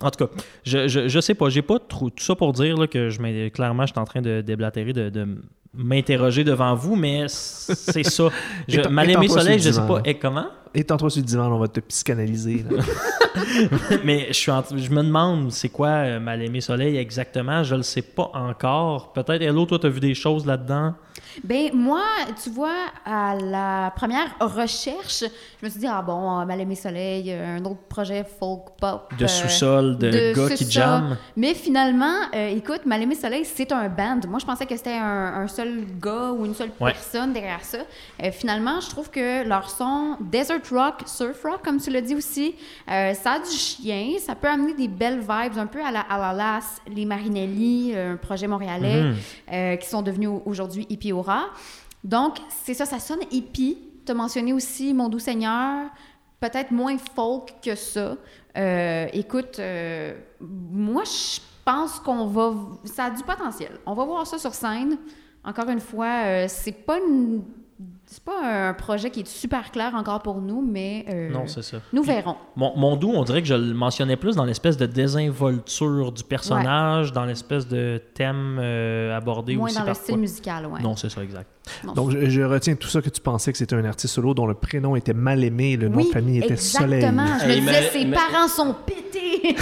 En tout cas, je, je, je sais pas. J'ai pas trop tout ça pour dire là, que je clairement, je suis en train de déblatérer, de, de m'interroger devant vous, mais c'est ça. Je, Étant- Mal aimé étends-toi soleil, je sais pas. Et comment? Et tantôt sur le divan, on va te psychanalyser. mais je, suis en- je me demande c'est quoi euh, Mal aimé soleil exactement? Je le sais pas encore. Peut-être, Hello, toi, tu as vu des choses là-dedans? Ben moi, tu vois, à la première recherche, je me suis dit ah bon, euh, Mal aimé soleil, euh, un autre projet folk pop De euh, sous-sol, de, de- gars qui ça. jamment. Mais finalement, euh, écoute, Mal aimé soleil, c'est un band. Moi, je pensais que c'était un, un seul gars ou une seule Ouais. personne derrière ça. Euh, finalement, je trouve que leur son desert rock, surf rock, comme tu l'as dit aussi, euh, ça a du chien, ça peut amener des belles vibes, un peu à la, à la Las, les Marinelli, un projet montréalais Mhm. qui sont devenus au- aujourd'hui hippie Donc, c'est ça, ça sonne hippie. Tu as mentionné aussi Mon Doux Seigneur. peut-être moins folk que ça. Euh, écoute, euh, moi, je pense qu'on va. Ça a du potentiel. On va voir ça sur scène. Encore une fois, euh, c'est pas une- C'est pas un projet qui est super clair encore pour nous, mais euh, Non, c'est ça. nous verrons. Mon, mon doux, on dirait que je le mentionnais plus dans l'espèce de désinvolture du personnage, dans l'espèce de thème euh, abordé Moins aussi dans le style musical, ouais. Non, c'est ça, exact. Non, Donc, je, je retiens tout ça que tu pensais que c'était un artiste solo dont le prénom était mal aimé, le nom oui, de famille était Soleil. exactement. Je me disais, mais- ses parents sont pétés.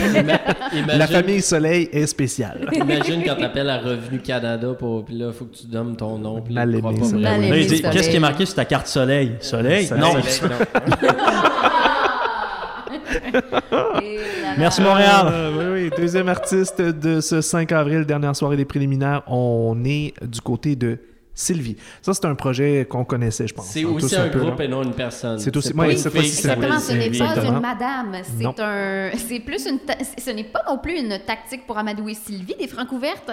Imagine, La famille Soleil est spéciale. Imagine quand t'appelles à Revenu Canada, pour, puis là, il faut que tu donnes ton nom. Puis Mal aimé. Qu'est-ce qui est marqué sur ta carte soleil? Soleil? Soleil. Non. Soleil, non. Merci Montréal. Euh, oui, oui. Deuxième artiste de ce 5 avril, dernière soirée des préliminaires, on est du côté de Sylvie. Ça, c'est un projet qu'on connaissait, je pense. C'est aussi un peu, groupe et non une personne. C'est aussi- pas cette fille fois-ci, qui c'est ce n'est pas une madame, c'est un, c'est plus une, ta- ce n'est pas non plus une tactique pour amadouer Sylvie des francs ouvertes.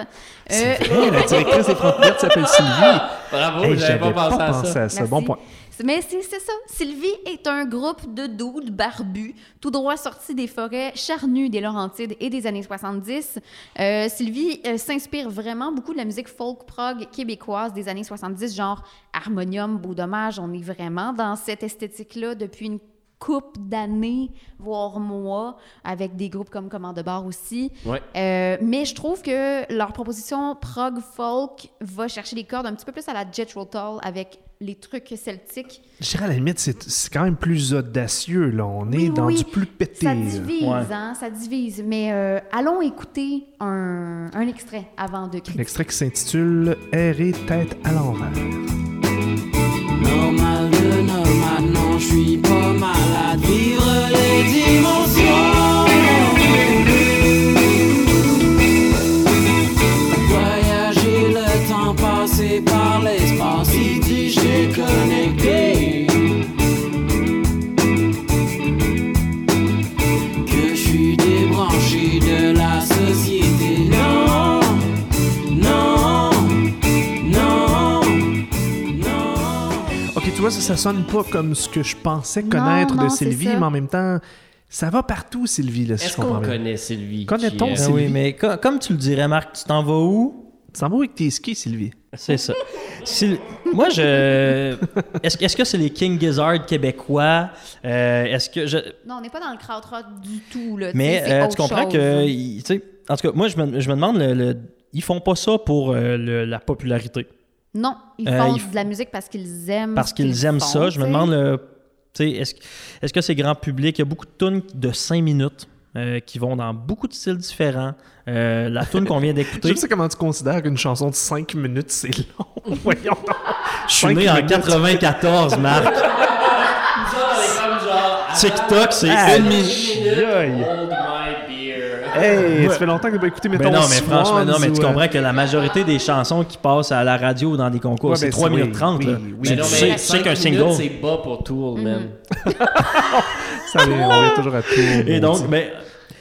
Euh, la directrice des Francs s'appelle Sylvie. Bravo, Hey, j'avais pas pensé à pensé ça. à ça. Bon point. Mais c'est ça. Sylvie est un groupe de doudes barbus, tout droit sortis des forêts charnues des Laurentides et des années 70. Euh, Sylvie euh, s'inspire vraiment beaucoup de la musique folk prog québécoise des années 70, genre Harmonium, Beau Dommage. On est vraiment dans cette esthétique-là depuis une couple d'années, voire mois, avec des groupes comme Commande de bar aussi. Ouais. Euh, mais je trouve que leur proposition prog folk va chercher les cordes un petit peu plus à la Jet Tull avec les trucs celtiques. Je dirais à la limite, c'est quand même plus audacieux. Là. On est dans oui. du plus pété. Ça divise, Ouais. hein, ça divise. Mais euh, allons écouter un, un extrait avant de critiquer. L'extrait qui s'intitule Errer tête à l'envers. Normal de normal, non, je suis pas malade. Vivre les dimensions. Vois, ça, ça sonne pas comme ce que je pensais connaître non, de Sylvie, mais en même temps, ça va partout, Sylvie, là, si je Est-ce qu'on connaît Sylvie? Connaît-on euh, Sylvie? Ah oui, mais co- comme tu le dirais, Marc, tu t'en vas où? Tu s'en vas avec tes skis, Sylvie. C'est ça. Moi, je. Est-ce que- est-ce que c'est les King Gizzard québécois? Euh, Est-ce que je. Non, on n'est pas dans le krautrock du tout. Là, Mais euh, tu comprends chose. que. sais, en tout cas, moi, je me, je me demande, le, le- ils font pas ça pour euh, le- la popularité. Non, ils Euh, font f- de la musique parce qu'ils aiment. Parce ce qu'ils aiment font, ça. Je me demande, le- tu sais, est-ce est-ce que c'est grand public? Il y a beaucoup de tunes de 5 minutes euh, qui vont dans beaucoup de styles différents. Euh, la tune qu'on vient d'écouter. Je sais comment tu considères qu'une chanson de 5 minutes, c'est long. Voyons donc. Je suis né en 94, Marc. TikTok, c'est une minute. Hey, ça fait longtemps que t'as pas écouté, mettons, Mais non, mais franchement, non, mais tu euh, comprends que la majorité des chansons qui passent à la radio ou dans des concours, Ouais, c'est ben, 3 c'est- minutes oui, 30. oui, là. oui. Tu Mais non, sais- mais tu sais qu'un single. c'est bas pour Tool, man. Ça vient, on est toujours à tout. Et donc, ben,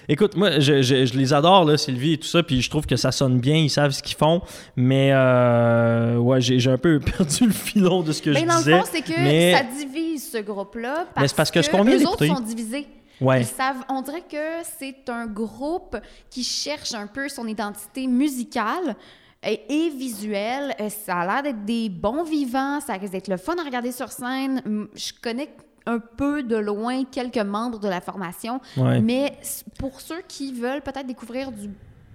écoute, moi, je, je- je les adore, là, Sylvie et tout ça, puis je trouve que ça sonne bien, ils savent ce qu'ils font, mais euh, ouais, j'ai j'ai un peu perdu le filon de ce que Mais je dans disais. le fond, c'est que mais- ça divise ce groupe-là. Parce, Mais parce que ce qu'on vient eux autres sont divisés. Ouais. Ils savent, on dirait que c'est un groupe qui cherche un peu son identité musicale et, et visuelle. Euh, Ça a l'air d'être des bons vivants, ça risque d'être le fun à regarder sur scène. Je connais un peu de loin quelques membres de la formation, Ouais. mais pour ceux qui veulent peut-être découvrir du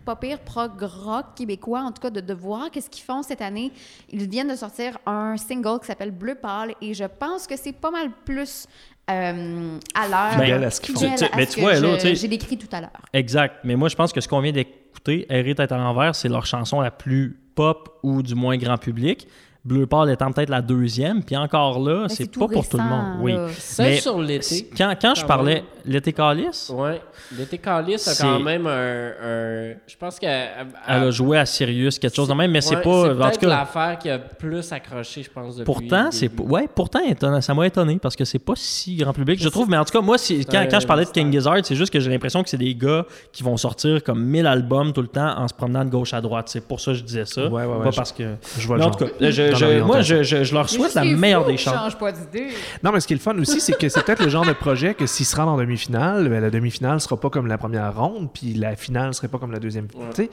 pas pire prog rock québécois, en tout cas de, de voir qu'est-ce qu'ils font cette année, ils viennent de sortir un single qui s'appelle Bleu pâle et je pense que c'est pas mal plus euh, à l'heure. Fidèle à ce qu'ils font. fidèle Tu- tu- à mais ce tu que vois, là, je- tu sais- j'ai décrit tout à l'heure. Exact. Mais moi, je pense que ce qu'on vient d'écouter, Errer tête à l'envers, c'est leur chanson la plus pop ou du moins grand public. Bleu pâle étant peut-être la deuxième, puis encore là, Mais c'est pas pour tout le monde. Oui. Mais sur l'été. Quand, quand je parlais même. l'été calice, Ouais. L'été calice a C'est- quand même un. un- je pense qu'elle. elle a joué à Sirius, quelque chose de même, mais c'est Ouais, pas. C'est En tout peut-être cas, l'affaire qui a plus accroché, je pense, depuis Pourtant, c'est ouais, pourtant étonnant, ça m'a étonné parce que c'est pas si grand public, je trouve. Mais en tout cas, moi, c'est- quand, quand je parlais de King. Gizzard, c'est juste que j'ai l'impression que c'est des gars qui vont sortir comme 1000 albums tout le temps en se promenant de gauche à droite. C'est pour ça que je disais ça, Ouais, ouais, ouais, pas je- parce que. Je vois le je, je- moi, je, je- je leur souhaite la meilleure fous des chances. changent pas d'idée. Non, mais ce qui est le fun aussi, c'est que c'est peut-être le genre de projet que s'ils se rendent en demi-finale, ben, la demi-finale sera pas comme la première ronde, puis la finale serait pas comme la deuxième. Tu sais,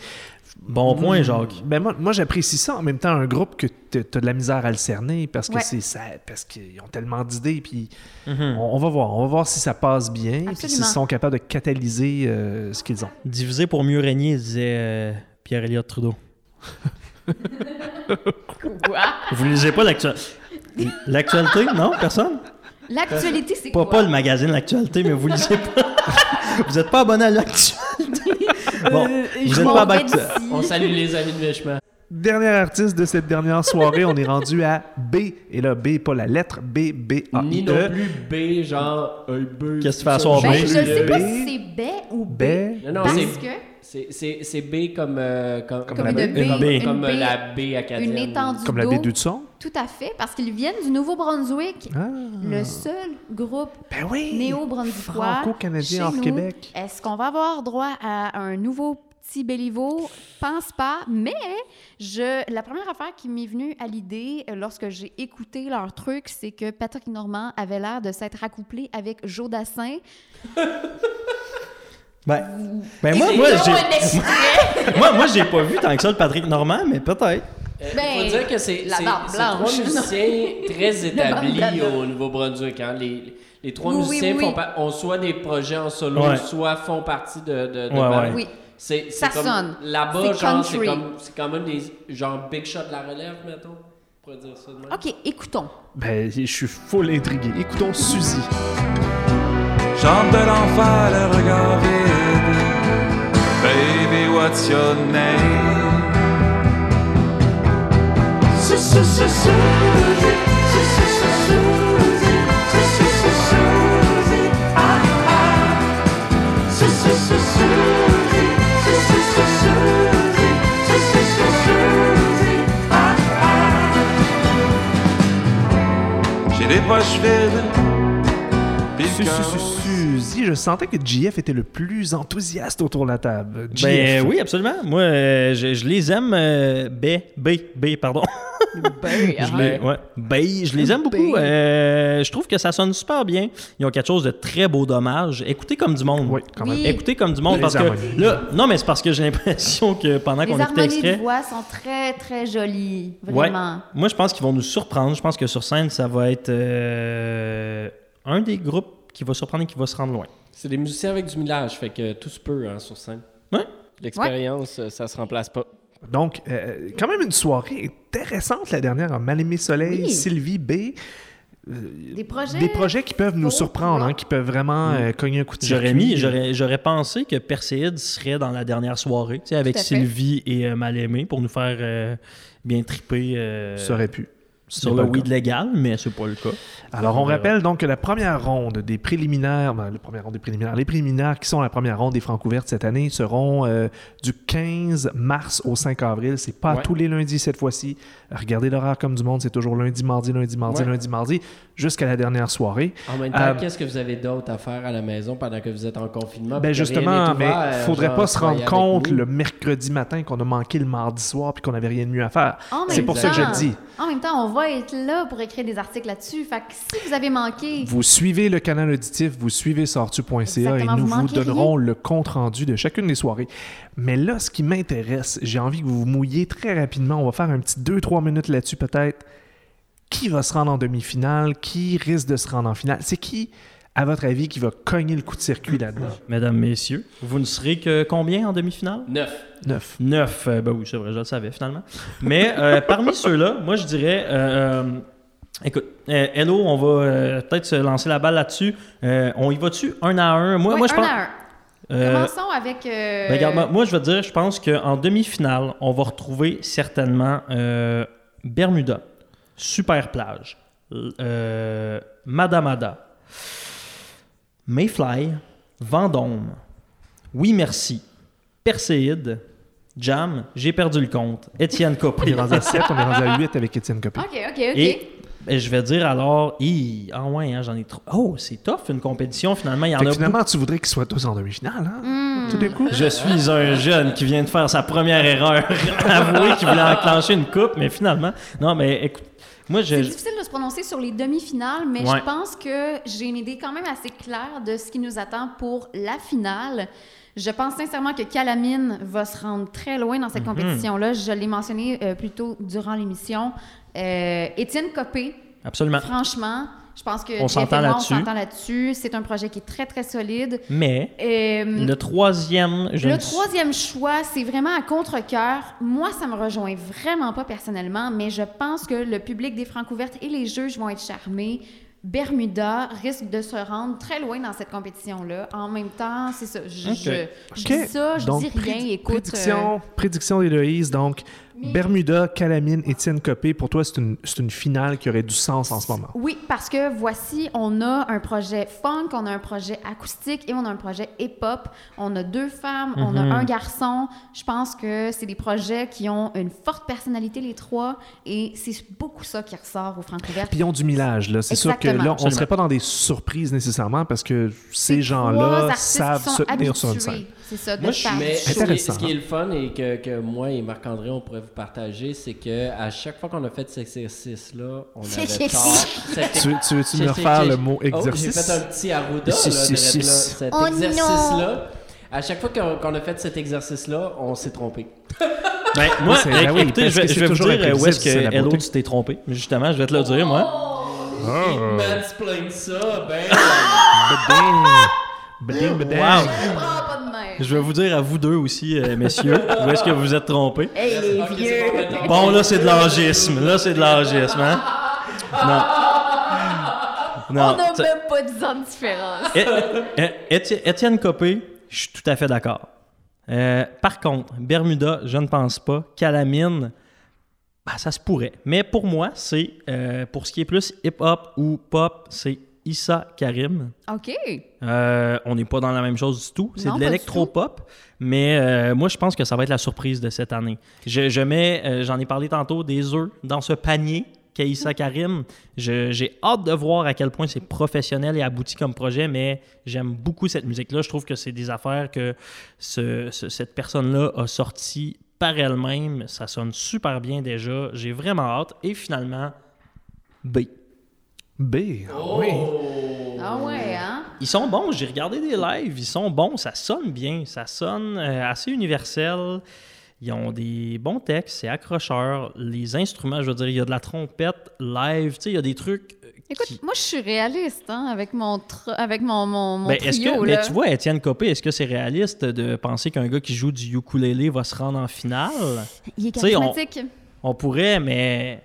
Bon point, Jacques. Ben moi, moi j'apprécie ça en même temps un groupe que tu as de la misère à le cerner parce que Ouais. c'est ça parce qu'ils ont tellement d'idées puis Mhm. on, on va voir on va voir si ça passe bien puis s'ils sont capables de catalyser euh, ce qu'ils ont. Diviser pour mieux régner, disait euh, Pierre-Éliott Trudeau. Quoi? Vous lisez pas l'actualité? L'actualité, non? Personne? L'actualité, c'est Pas, quoi? pas le magazine L'actualité, mais vous lisez pas. vous êtes pas abonné à l'actualité. Bon, Euh, vous je êtes m'en pas d'ici. On salue les amis de Vechement. Dernier artiste de cette dernière soirée, on est rendu à B et là B pas la lettre B B A Ni I non E. plus B, genre un B. Qu'est-ce que tu fais à soir, Ben, B? je sais pas B. si c'est B ou B. B Non, non, Parce c'est- que C'est- B comme, euh, comme, Comme comme la Une baie. une comme baie, la B acadienne. une étendue comme la d'eau. baie du son. Tout à fait, parce qu'ils viennent du Nouveau-Brunswick, Ah. le seul groupe Ben oui. néo-brunswickois Franco-canadien chez hors nous. Québec. Est-ce qu'on va avoir droit à un nouveau petit Béliveau? Pense pas, mais je, la première affaire qui m'est venue à l'idée euh, lorsque j'ai écouté leur truc, c'est que Patrick Normand avait l'air de s'être accouplé avec Joe Dassin. Ben, ben moi, moi, j'ai, moi, moi, j'ai pas vu tant que ça le Patrick Normand, mais peut-être. Euh, Ben, faut dire que c'est la barbe blanche. trois musiciens très établis au Nouveau-Brunswick. Hein. Les, les trois Oui, musiciens oui. font ont soit des projets en solo, Ouais. soit font partie de, de, de Ouais, bands. ouais. Oui. C'est, Ça c'est comme, sonne. Là-bas, C'est genre, c'est comme, c'est quand même des genre big shot de la relève, mettons. On pourrait dire ça de même. OK, écoutons. Ben je suis full intrigué. Écoutons Suzy. Chante de l'enfer, le regard vide. Baby, what's your name? J'ai des poches vides. puis Suzy, je sentais que JF était le plus enthousiaste autour de la table. Ben JF. oui, absolument. Moi, euh, je, je les aime. euh, B, B, B, pardon. je les, ouais, B, je les aime beaucoup. Euh, je trouve que ça sonne super bien. Ils ont quelque chose de très beau dommage. Écoutez comme du monde. Oui, quand même. Oui. Écoutez comme du monde Les parce harmonies. que là, non, mais c'est parce que j'ai l'impression que pendant Les qu'on écoutait harmonies de l'extrait, voix sont très, très jolies. Ouais. Vraiment. Moi, je pense qu'ils vont nous surprendre. Je pense que sur scène, ça va être euh, un des groupes qui va surprendre et qui va se rendre loin. C'est des musiciens avec du millage, fait que tout se peut hein, sur scène. Ouais. L'expérience, euh, ça se remplace pas. Donc, euh, quand même une soirée intéressante, la dernière, en Mal-Aimé Soleil, Oui. Sylvie B. Euh, Des projets. Des projets qui peuvent nous surprendre, hein, qui peuvent vraiment euh, cogner un coup de J'aurais mis, j'aurais, pensé que Perséide serait dans la dernière soirée, avec. Sylvie et euh, Mal-Aimé pour nous faire euh, bien triper euh, Ça aurait pu. Sur le le weed légal, mais c'est pas le cas. Alors, on verra. rappelle donc que la première ronde des préliminaires, ben, la première ronde des préliminaires, les préliminaires qui sont la première ronde des francs ouvertes cette année seront euh, du 15 mars au 5 avril. C'est pas Ouais. tous les lundis cette fois-ci. Regardez l'horaire comme du monde, c'est toujours lundi, mardi, lundi, mardi, Ouais. lundi, mardi, jusqu'à la dernière soirée. En même temps, Euh, qu'est-ce que vous avez d'autre à faire à la maison pendant que vous êtes en confinement? Ben justement, mais ouvert, faudrait genre, pas se rendre compte nous. le mercredi matin qu'on a manqué le mardi soir puis qu'on avait rien de mieux à faire. C'est pour ça que je le dis. En même temps, on va être là pour écrire des articles là-dessus. Fait que si vous avez manqué, Vous suivez le canal auditif, vous suivez sortu.ca et nous vous donnerons le compte-rendu de chacune des soirées. Mais là, ce qui m'intéresse, j'ai envie que vous vous mouilliez très rapidement. On va faire un petit 2-3 minutes là-dessus peut-être. Qui va se rendre en demi-finale? Qui risque de se rendre en finale? C'est qui, à votre avis, qui va cogner le coup de circuit là-dedans? Mesdames, messieurs, vous ne serez que combien en demi-finale? Neuf. Neuf. Neuf. Euh, ben oui, c'est vrai, je le savais finalement. Mais euh, parmi ceux-là, moi je dirais. euh, euh, écoute, euh, Hello, on va euh, peut-être se lancer la balle là-dessus. Euh, on y va-tu un à un? Moi, moi je un pense. à un. Euh, Commençons avec. euh, ben, regarde, moi, je veux dire, je pense qu'en demi-finale, on va retrouver certainement euh, Bermuda, Super Plage, euh, Madamada, Mayfly, Vendôme, Oui Merci, Perséide, Jam, J'ai perdu le compte, Étienne On est Copé. rendu à 7, on est rendu à 8 avec Étienne Copé. OK, OK, OK. Et ben, je vais dire alors, hi, ah ouais, hein, j'en ai trop. Oh, c'est tough une compétition finalement. Il y en Fait a finalement, tu voudrais qu'ils soient tous en demi-finale, hein? Hmm. tout d'un coup? Je suis un jeune qui vient de faire sa première erreur. Avouer qu'il voulait enclencher une coupe, mais finalement. Non, mais écoute, moi, je. C'est difficile de se prononcer sur les demi-finales, mais Ouais. je pense que j'ai une idée quand même assez claire de ce qui nous attend pour la finale. Je pense sincèrement que Calamine va se rendre très loin dans cette Mhm. compétition-là. Je l'ai mentionné euh, plus tôt durant l'émission. Euh, Étienne Copé, Absolument. franchement, je pense que On s'entend là-dessus. On s'entend là-dessus. C'est un projet qui est très, très solide. Mais Euh, le troisième, je le ne- troisième choix, c'est vraiment à contre-cœur. Moi, ça me rejoint vraiment pas personnellement, mais je pense que le public des Francs ouvertes et les juges vont être charmés. Bermuda risque de se rendre très loin dans cette compétition-là. En même temps, c'est ça. Je, je- dis ça, je donc, dis rien. Écoute, prédiction, prédiction d'Héloïse. Donc, Bermuda, Calamine, Étienne Copé, pour toi, c'est une, c'est une finale qui aurait du sens en ce moment. Oui, parce que voici, on a un projet funk, on a un projet acoustique et on a un projet hip-hop. On a deux femmes, on a Mhm. un garçon. Je pense que c'est des projets qui ont une forte personnalité, les trois, et c'est beaucoup ça qui ressort au Francouvert. Puis ils ont du millage, là. C'est sûr que là, on ne serait pas dans des surprises nécessairement parce que ces gens-là savent se tenir sur une scène. C'est ça, de Moi, je Mais ce est, ce qui est le fun et que, que moi et Marc-André, on pourrait vous partager, c'est que à chaque fois qu'on a fait cet exercice-là, on avait tort. Tu, tu veux-tu me refaire le mot Oh, j'ai exercice? fait un petit arruda, là, là. Cet Oh exercice-là, à chaque fois qu'on qu'on a fait cet exercice-là, on s'est trompé. Ben, moi, c'est- ben oui, écoutez, parce je vais, je vais vous toujours dire euh, où est-ce imprévisible, c'est la que Hello, beauté. tu t'es trompé? Justement, je vais te le dire, moi. Ah. Mansplain ça, ben. Beding, beding. Wow. Je vais vous dire à vous deux aussi, euh, messieurs, où est-ce que vous êtes trompés? Hey, les vieux! bon, là, c'est de l'âgisme. Là, c'est de l'âgisme, hein? Non. On Non. n'a tu- même pas 10 ans de différence. É- é- Éti- Étienne Copé, je suis tout à fait d'accord. Euh, par contre, Bermuda, je ne pense pas. Calamine, ben, ça se pourrait. Mais pour moi, c'est euh, pour ce qui est plus hip-hop ou pop, c'est Issa Karim. OK. Euh, on n'est pas dans la même chose du tout. C'est de pas du l'électro-pop. Mais euh, moi, je pense que ça va être la surprise de cette année. Je, je mets, euh, j'en ai parlé tantôt, des œufs dans ce panier qu'est Issa Karim. J'ai hâte de voir à quel point c'est professionnel et abouti comme projet, mais j'aime beaucoup cette musique-là. Je trouve que c'est des affaires que ce- ce- cette personne-là a sorties par elle-même. Ça sonne super bien déjà. J'ai vraiment hâte. Et finalement, B. B. ah Oui. Ah ouais, hein? Ils sont bons, j'ai regardé des lives, ils sont bons, ça sonne bien, ça sonne euh, assez universel. Ils ont des bons textes, c'est accrocheur. Les instruments, je veux dire, il y a de la trompette live, tu sais, il y a des trucs. euh, Écoute, qui- moi, je suis réaliste, hein, avec mon, tr- avec mon, mon, mon Ben, est-ce trio, que, là. mais tu vois, Étienne Copé, est-ce que c'est réaliste de penser qu'un gars qui joue du ukulélé va se rendre en finale? Il est sais, on- charismatique. On pourrait, mais.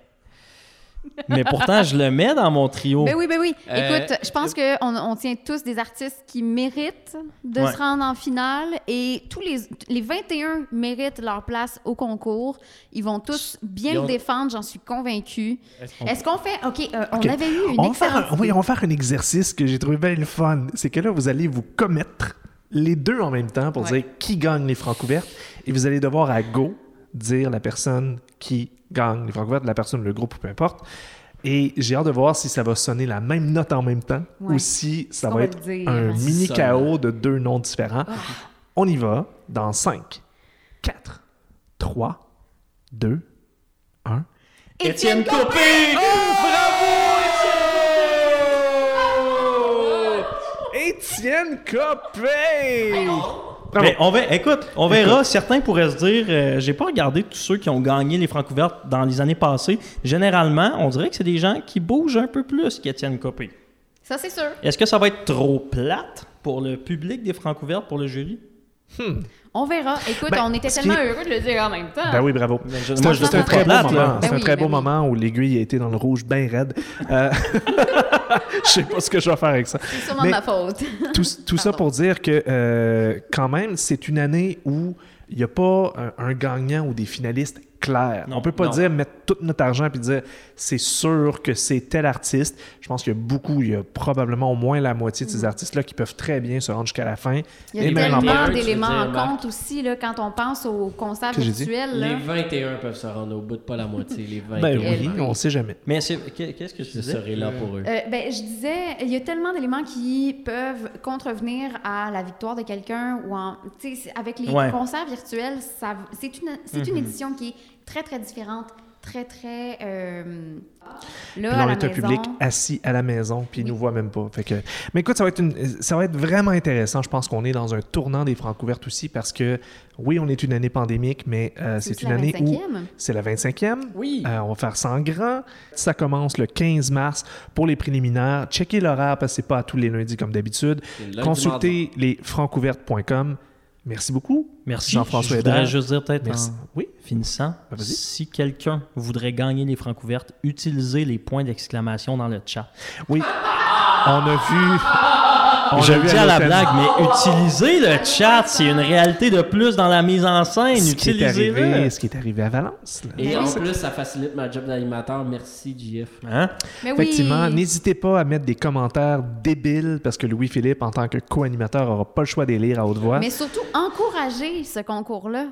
Mais pourtant, je le mets dans mon trio. Ben oui, ben oui. Euh, Écoute, je pense qu'on on tient tous des artistes qui méritent de Ouais. se rendre en finale et tous les, les 21 méritent leur place au concours. Ils vont tous bien ont- le défendre, j'en suis convaincue. qu'on- Est-ce qu'on fait... OK, euh, on avait eu une On va, un, oui, on va faire un exercice que j'ai trouvé bien le fun. C'est que là, vous allez vous commettre les deux en même temps pour Ouais. dire qui gagne les francs ouvertes. Et vous allez devoir à go dire la personne qui gagne les francs ouvertes, la personne, le groupe, peu importe. Et j'ai hâte de voir si ça va sonner la même note en même temps Ouais. ou si ça va va être dire? un mini Sonne. chaos de deux noms différents. On y va dans 5, 4, 3, 2, 1. Étienne Copé! Étienne Copé! Bravo. Mais on va, écoute, on verra. Certains pourraient se dire, euh, j'ai pas regardé tous ceux qui ont gagné les francs ouvertes dans les années passées. Généralement, on dirait que c'est des gens qui bougent un peu plus qu'Étienne Copé. Ça, c'est sûr. Est-ce que ça va être trop plate pour le public des francs ouvertes, pour le jury? On verra. Écoute, Ben, on était tellement qui heureux de le dire en même temps. Ben oui, bravo. Je- C'est moi, un, je le c'est un trouve très beau moment. Ben c'est un très ben beau oui. moment où l'aiguille a été dans le rouge bien raide. Euh, Je sais pas ce que je vais faire avec ça. C'est sûrement Mais- de ma faute. Tout, tout ça pour dire que euh, quand même, c'est une année où il n'y a pas un, un gagnant ou des finalistes clair. Non, on peut pas non. dire mettre tout notre argent puis dire c'est sûr que c'est tel artiste. Je pense qu'il y a beaucoup, il y a probablement au moins la moitié de ces artistes-là qui peuvent très bien se rendre jusqu'à la fin. Il y a Et tellement d'éléments en Marc? compte aussi là, quand on pense j'ai dit? virtuels. là. Les 21 peuvent se rendre au bout de pas la moitié. Les 21. Ben oui, on sait jamais. Mais qu'est-ce que tu Je là pour eux. Euh, ben, je disais, il y a tellement d'éléments qui peuvent contrevenir à la victoire de quelqu'un ou en, avec les Ouais. concerts virtuels, ça, c'est une, c'est une édition qui est très très différente, très très euh, là on la est un public assis à la maison, puis ils Oui. nous voient même pas. Fait que... Mais écoute, ça va, être une... ça va être vraiment intéressant. Je pense qu'on est dans un tournant des Francouvertes aussi parce que, oui, on est une année pandémique, mais euh, C'est une la année où 25e. c'est la 25e. Oui. Euh, on va faire ça en grand. Ça commence le 15 mars pour les préliminaires. Checkez l'horaire parce que c'est pas à tous les lundis comme d'habitude. Consultez les francouvertes.com. Merci beaucoup. Merci. Jean-François Je voudrais juste dire peut-être en Oui? finissant, Ben, si quelqu'un voudrait gagner les francs ouvertes, utilisez les points d'exclamation dans le chat. Oui. On a vu. On Je à la blague, mais utilisez le chat, c'est une réalité de plus dans la mise en scène. ce qui, est arrivé, Utilisez-le. ce qui est arrivé à Valence. là. Et en plus, ça facilite ma job d'animateur. Merci, JF. Hein? Mais oui. Effectivement, n'hésitez pas à mettre des commentaires débiles parce que Louis-Philippe, en tant que co-animateur, n'aura pas le choix de les lire à haute voix. Mais surtout, encouragez ce concours-là.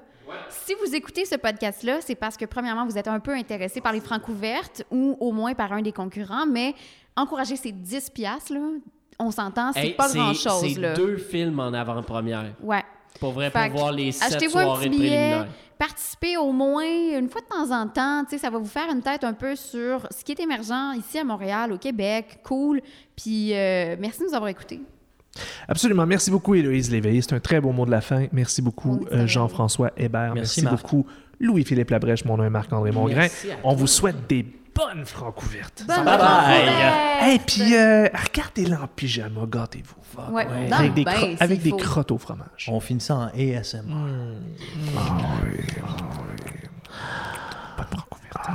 Si vous écoutez ce podcast-là, c'est parce que, premièrement, vous êtes un peu intéressé par les francs ouvertes ou au moins par un des concurrents, mais encouragez ces 10 piastres, là, on s'entend, c'est Hey, pas grand-chose. C'est deux films en avant-première. Ouais. Pour vrai, Fait pour voir les sept Achetez-vous un soirées petit de billet, préliminaires. participez au moins une fois de temps en temps. Tu sais, ça va vous faire une tête un peu sur ce qui est émergent ici à Montréal, au Québec. Cool. Puis euh, merci de nous avoir écoutés. Absolument. Merci beaucoup, Héloïse Léveillé. C'est un très beau mot de la fin. Merci beaucoup, euh. Jean-François Hébert. Merci, beaucoup, Louis-Philippe Labrèche. Mon nom est Marc-André Mongrain. On vous souhaite des bonnes francouvertes. Bonne bye bye. Et puis, euh, regardez-la en pyjama, gâtez-vous. Ouais. Ouais. Non, Avec, des, ben, cro- s'il avec des faut. crottes au fromage. On finit ça en ASMR. Bonne francouverte.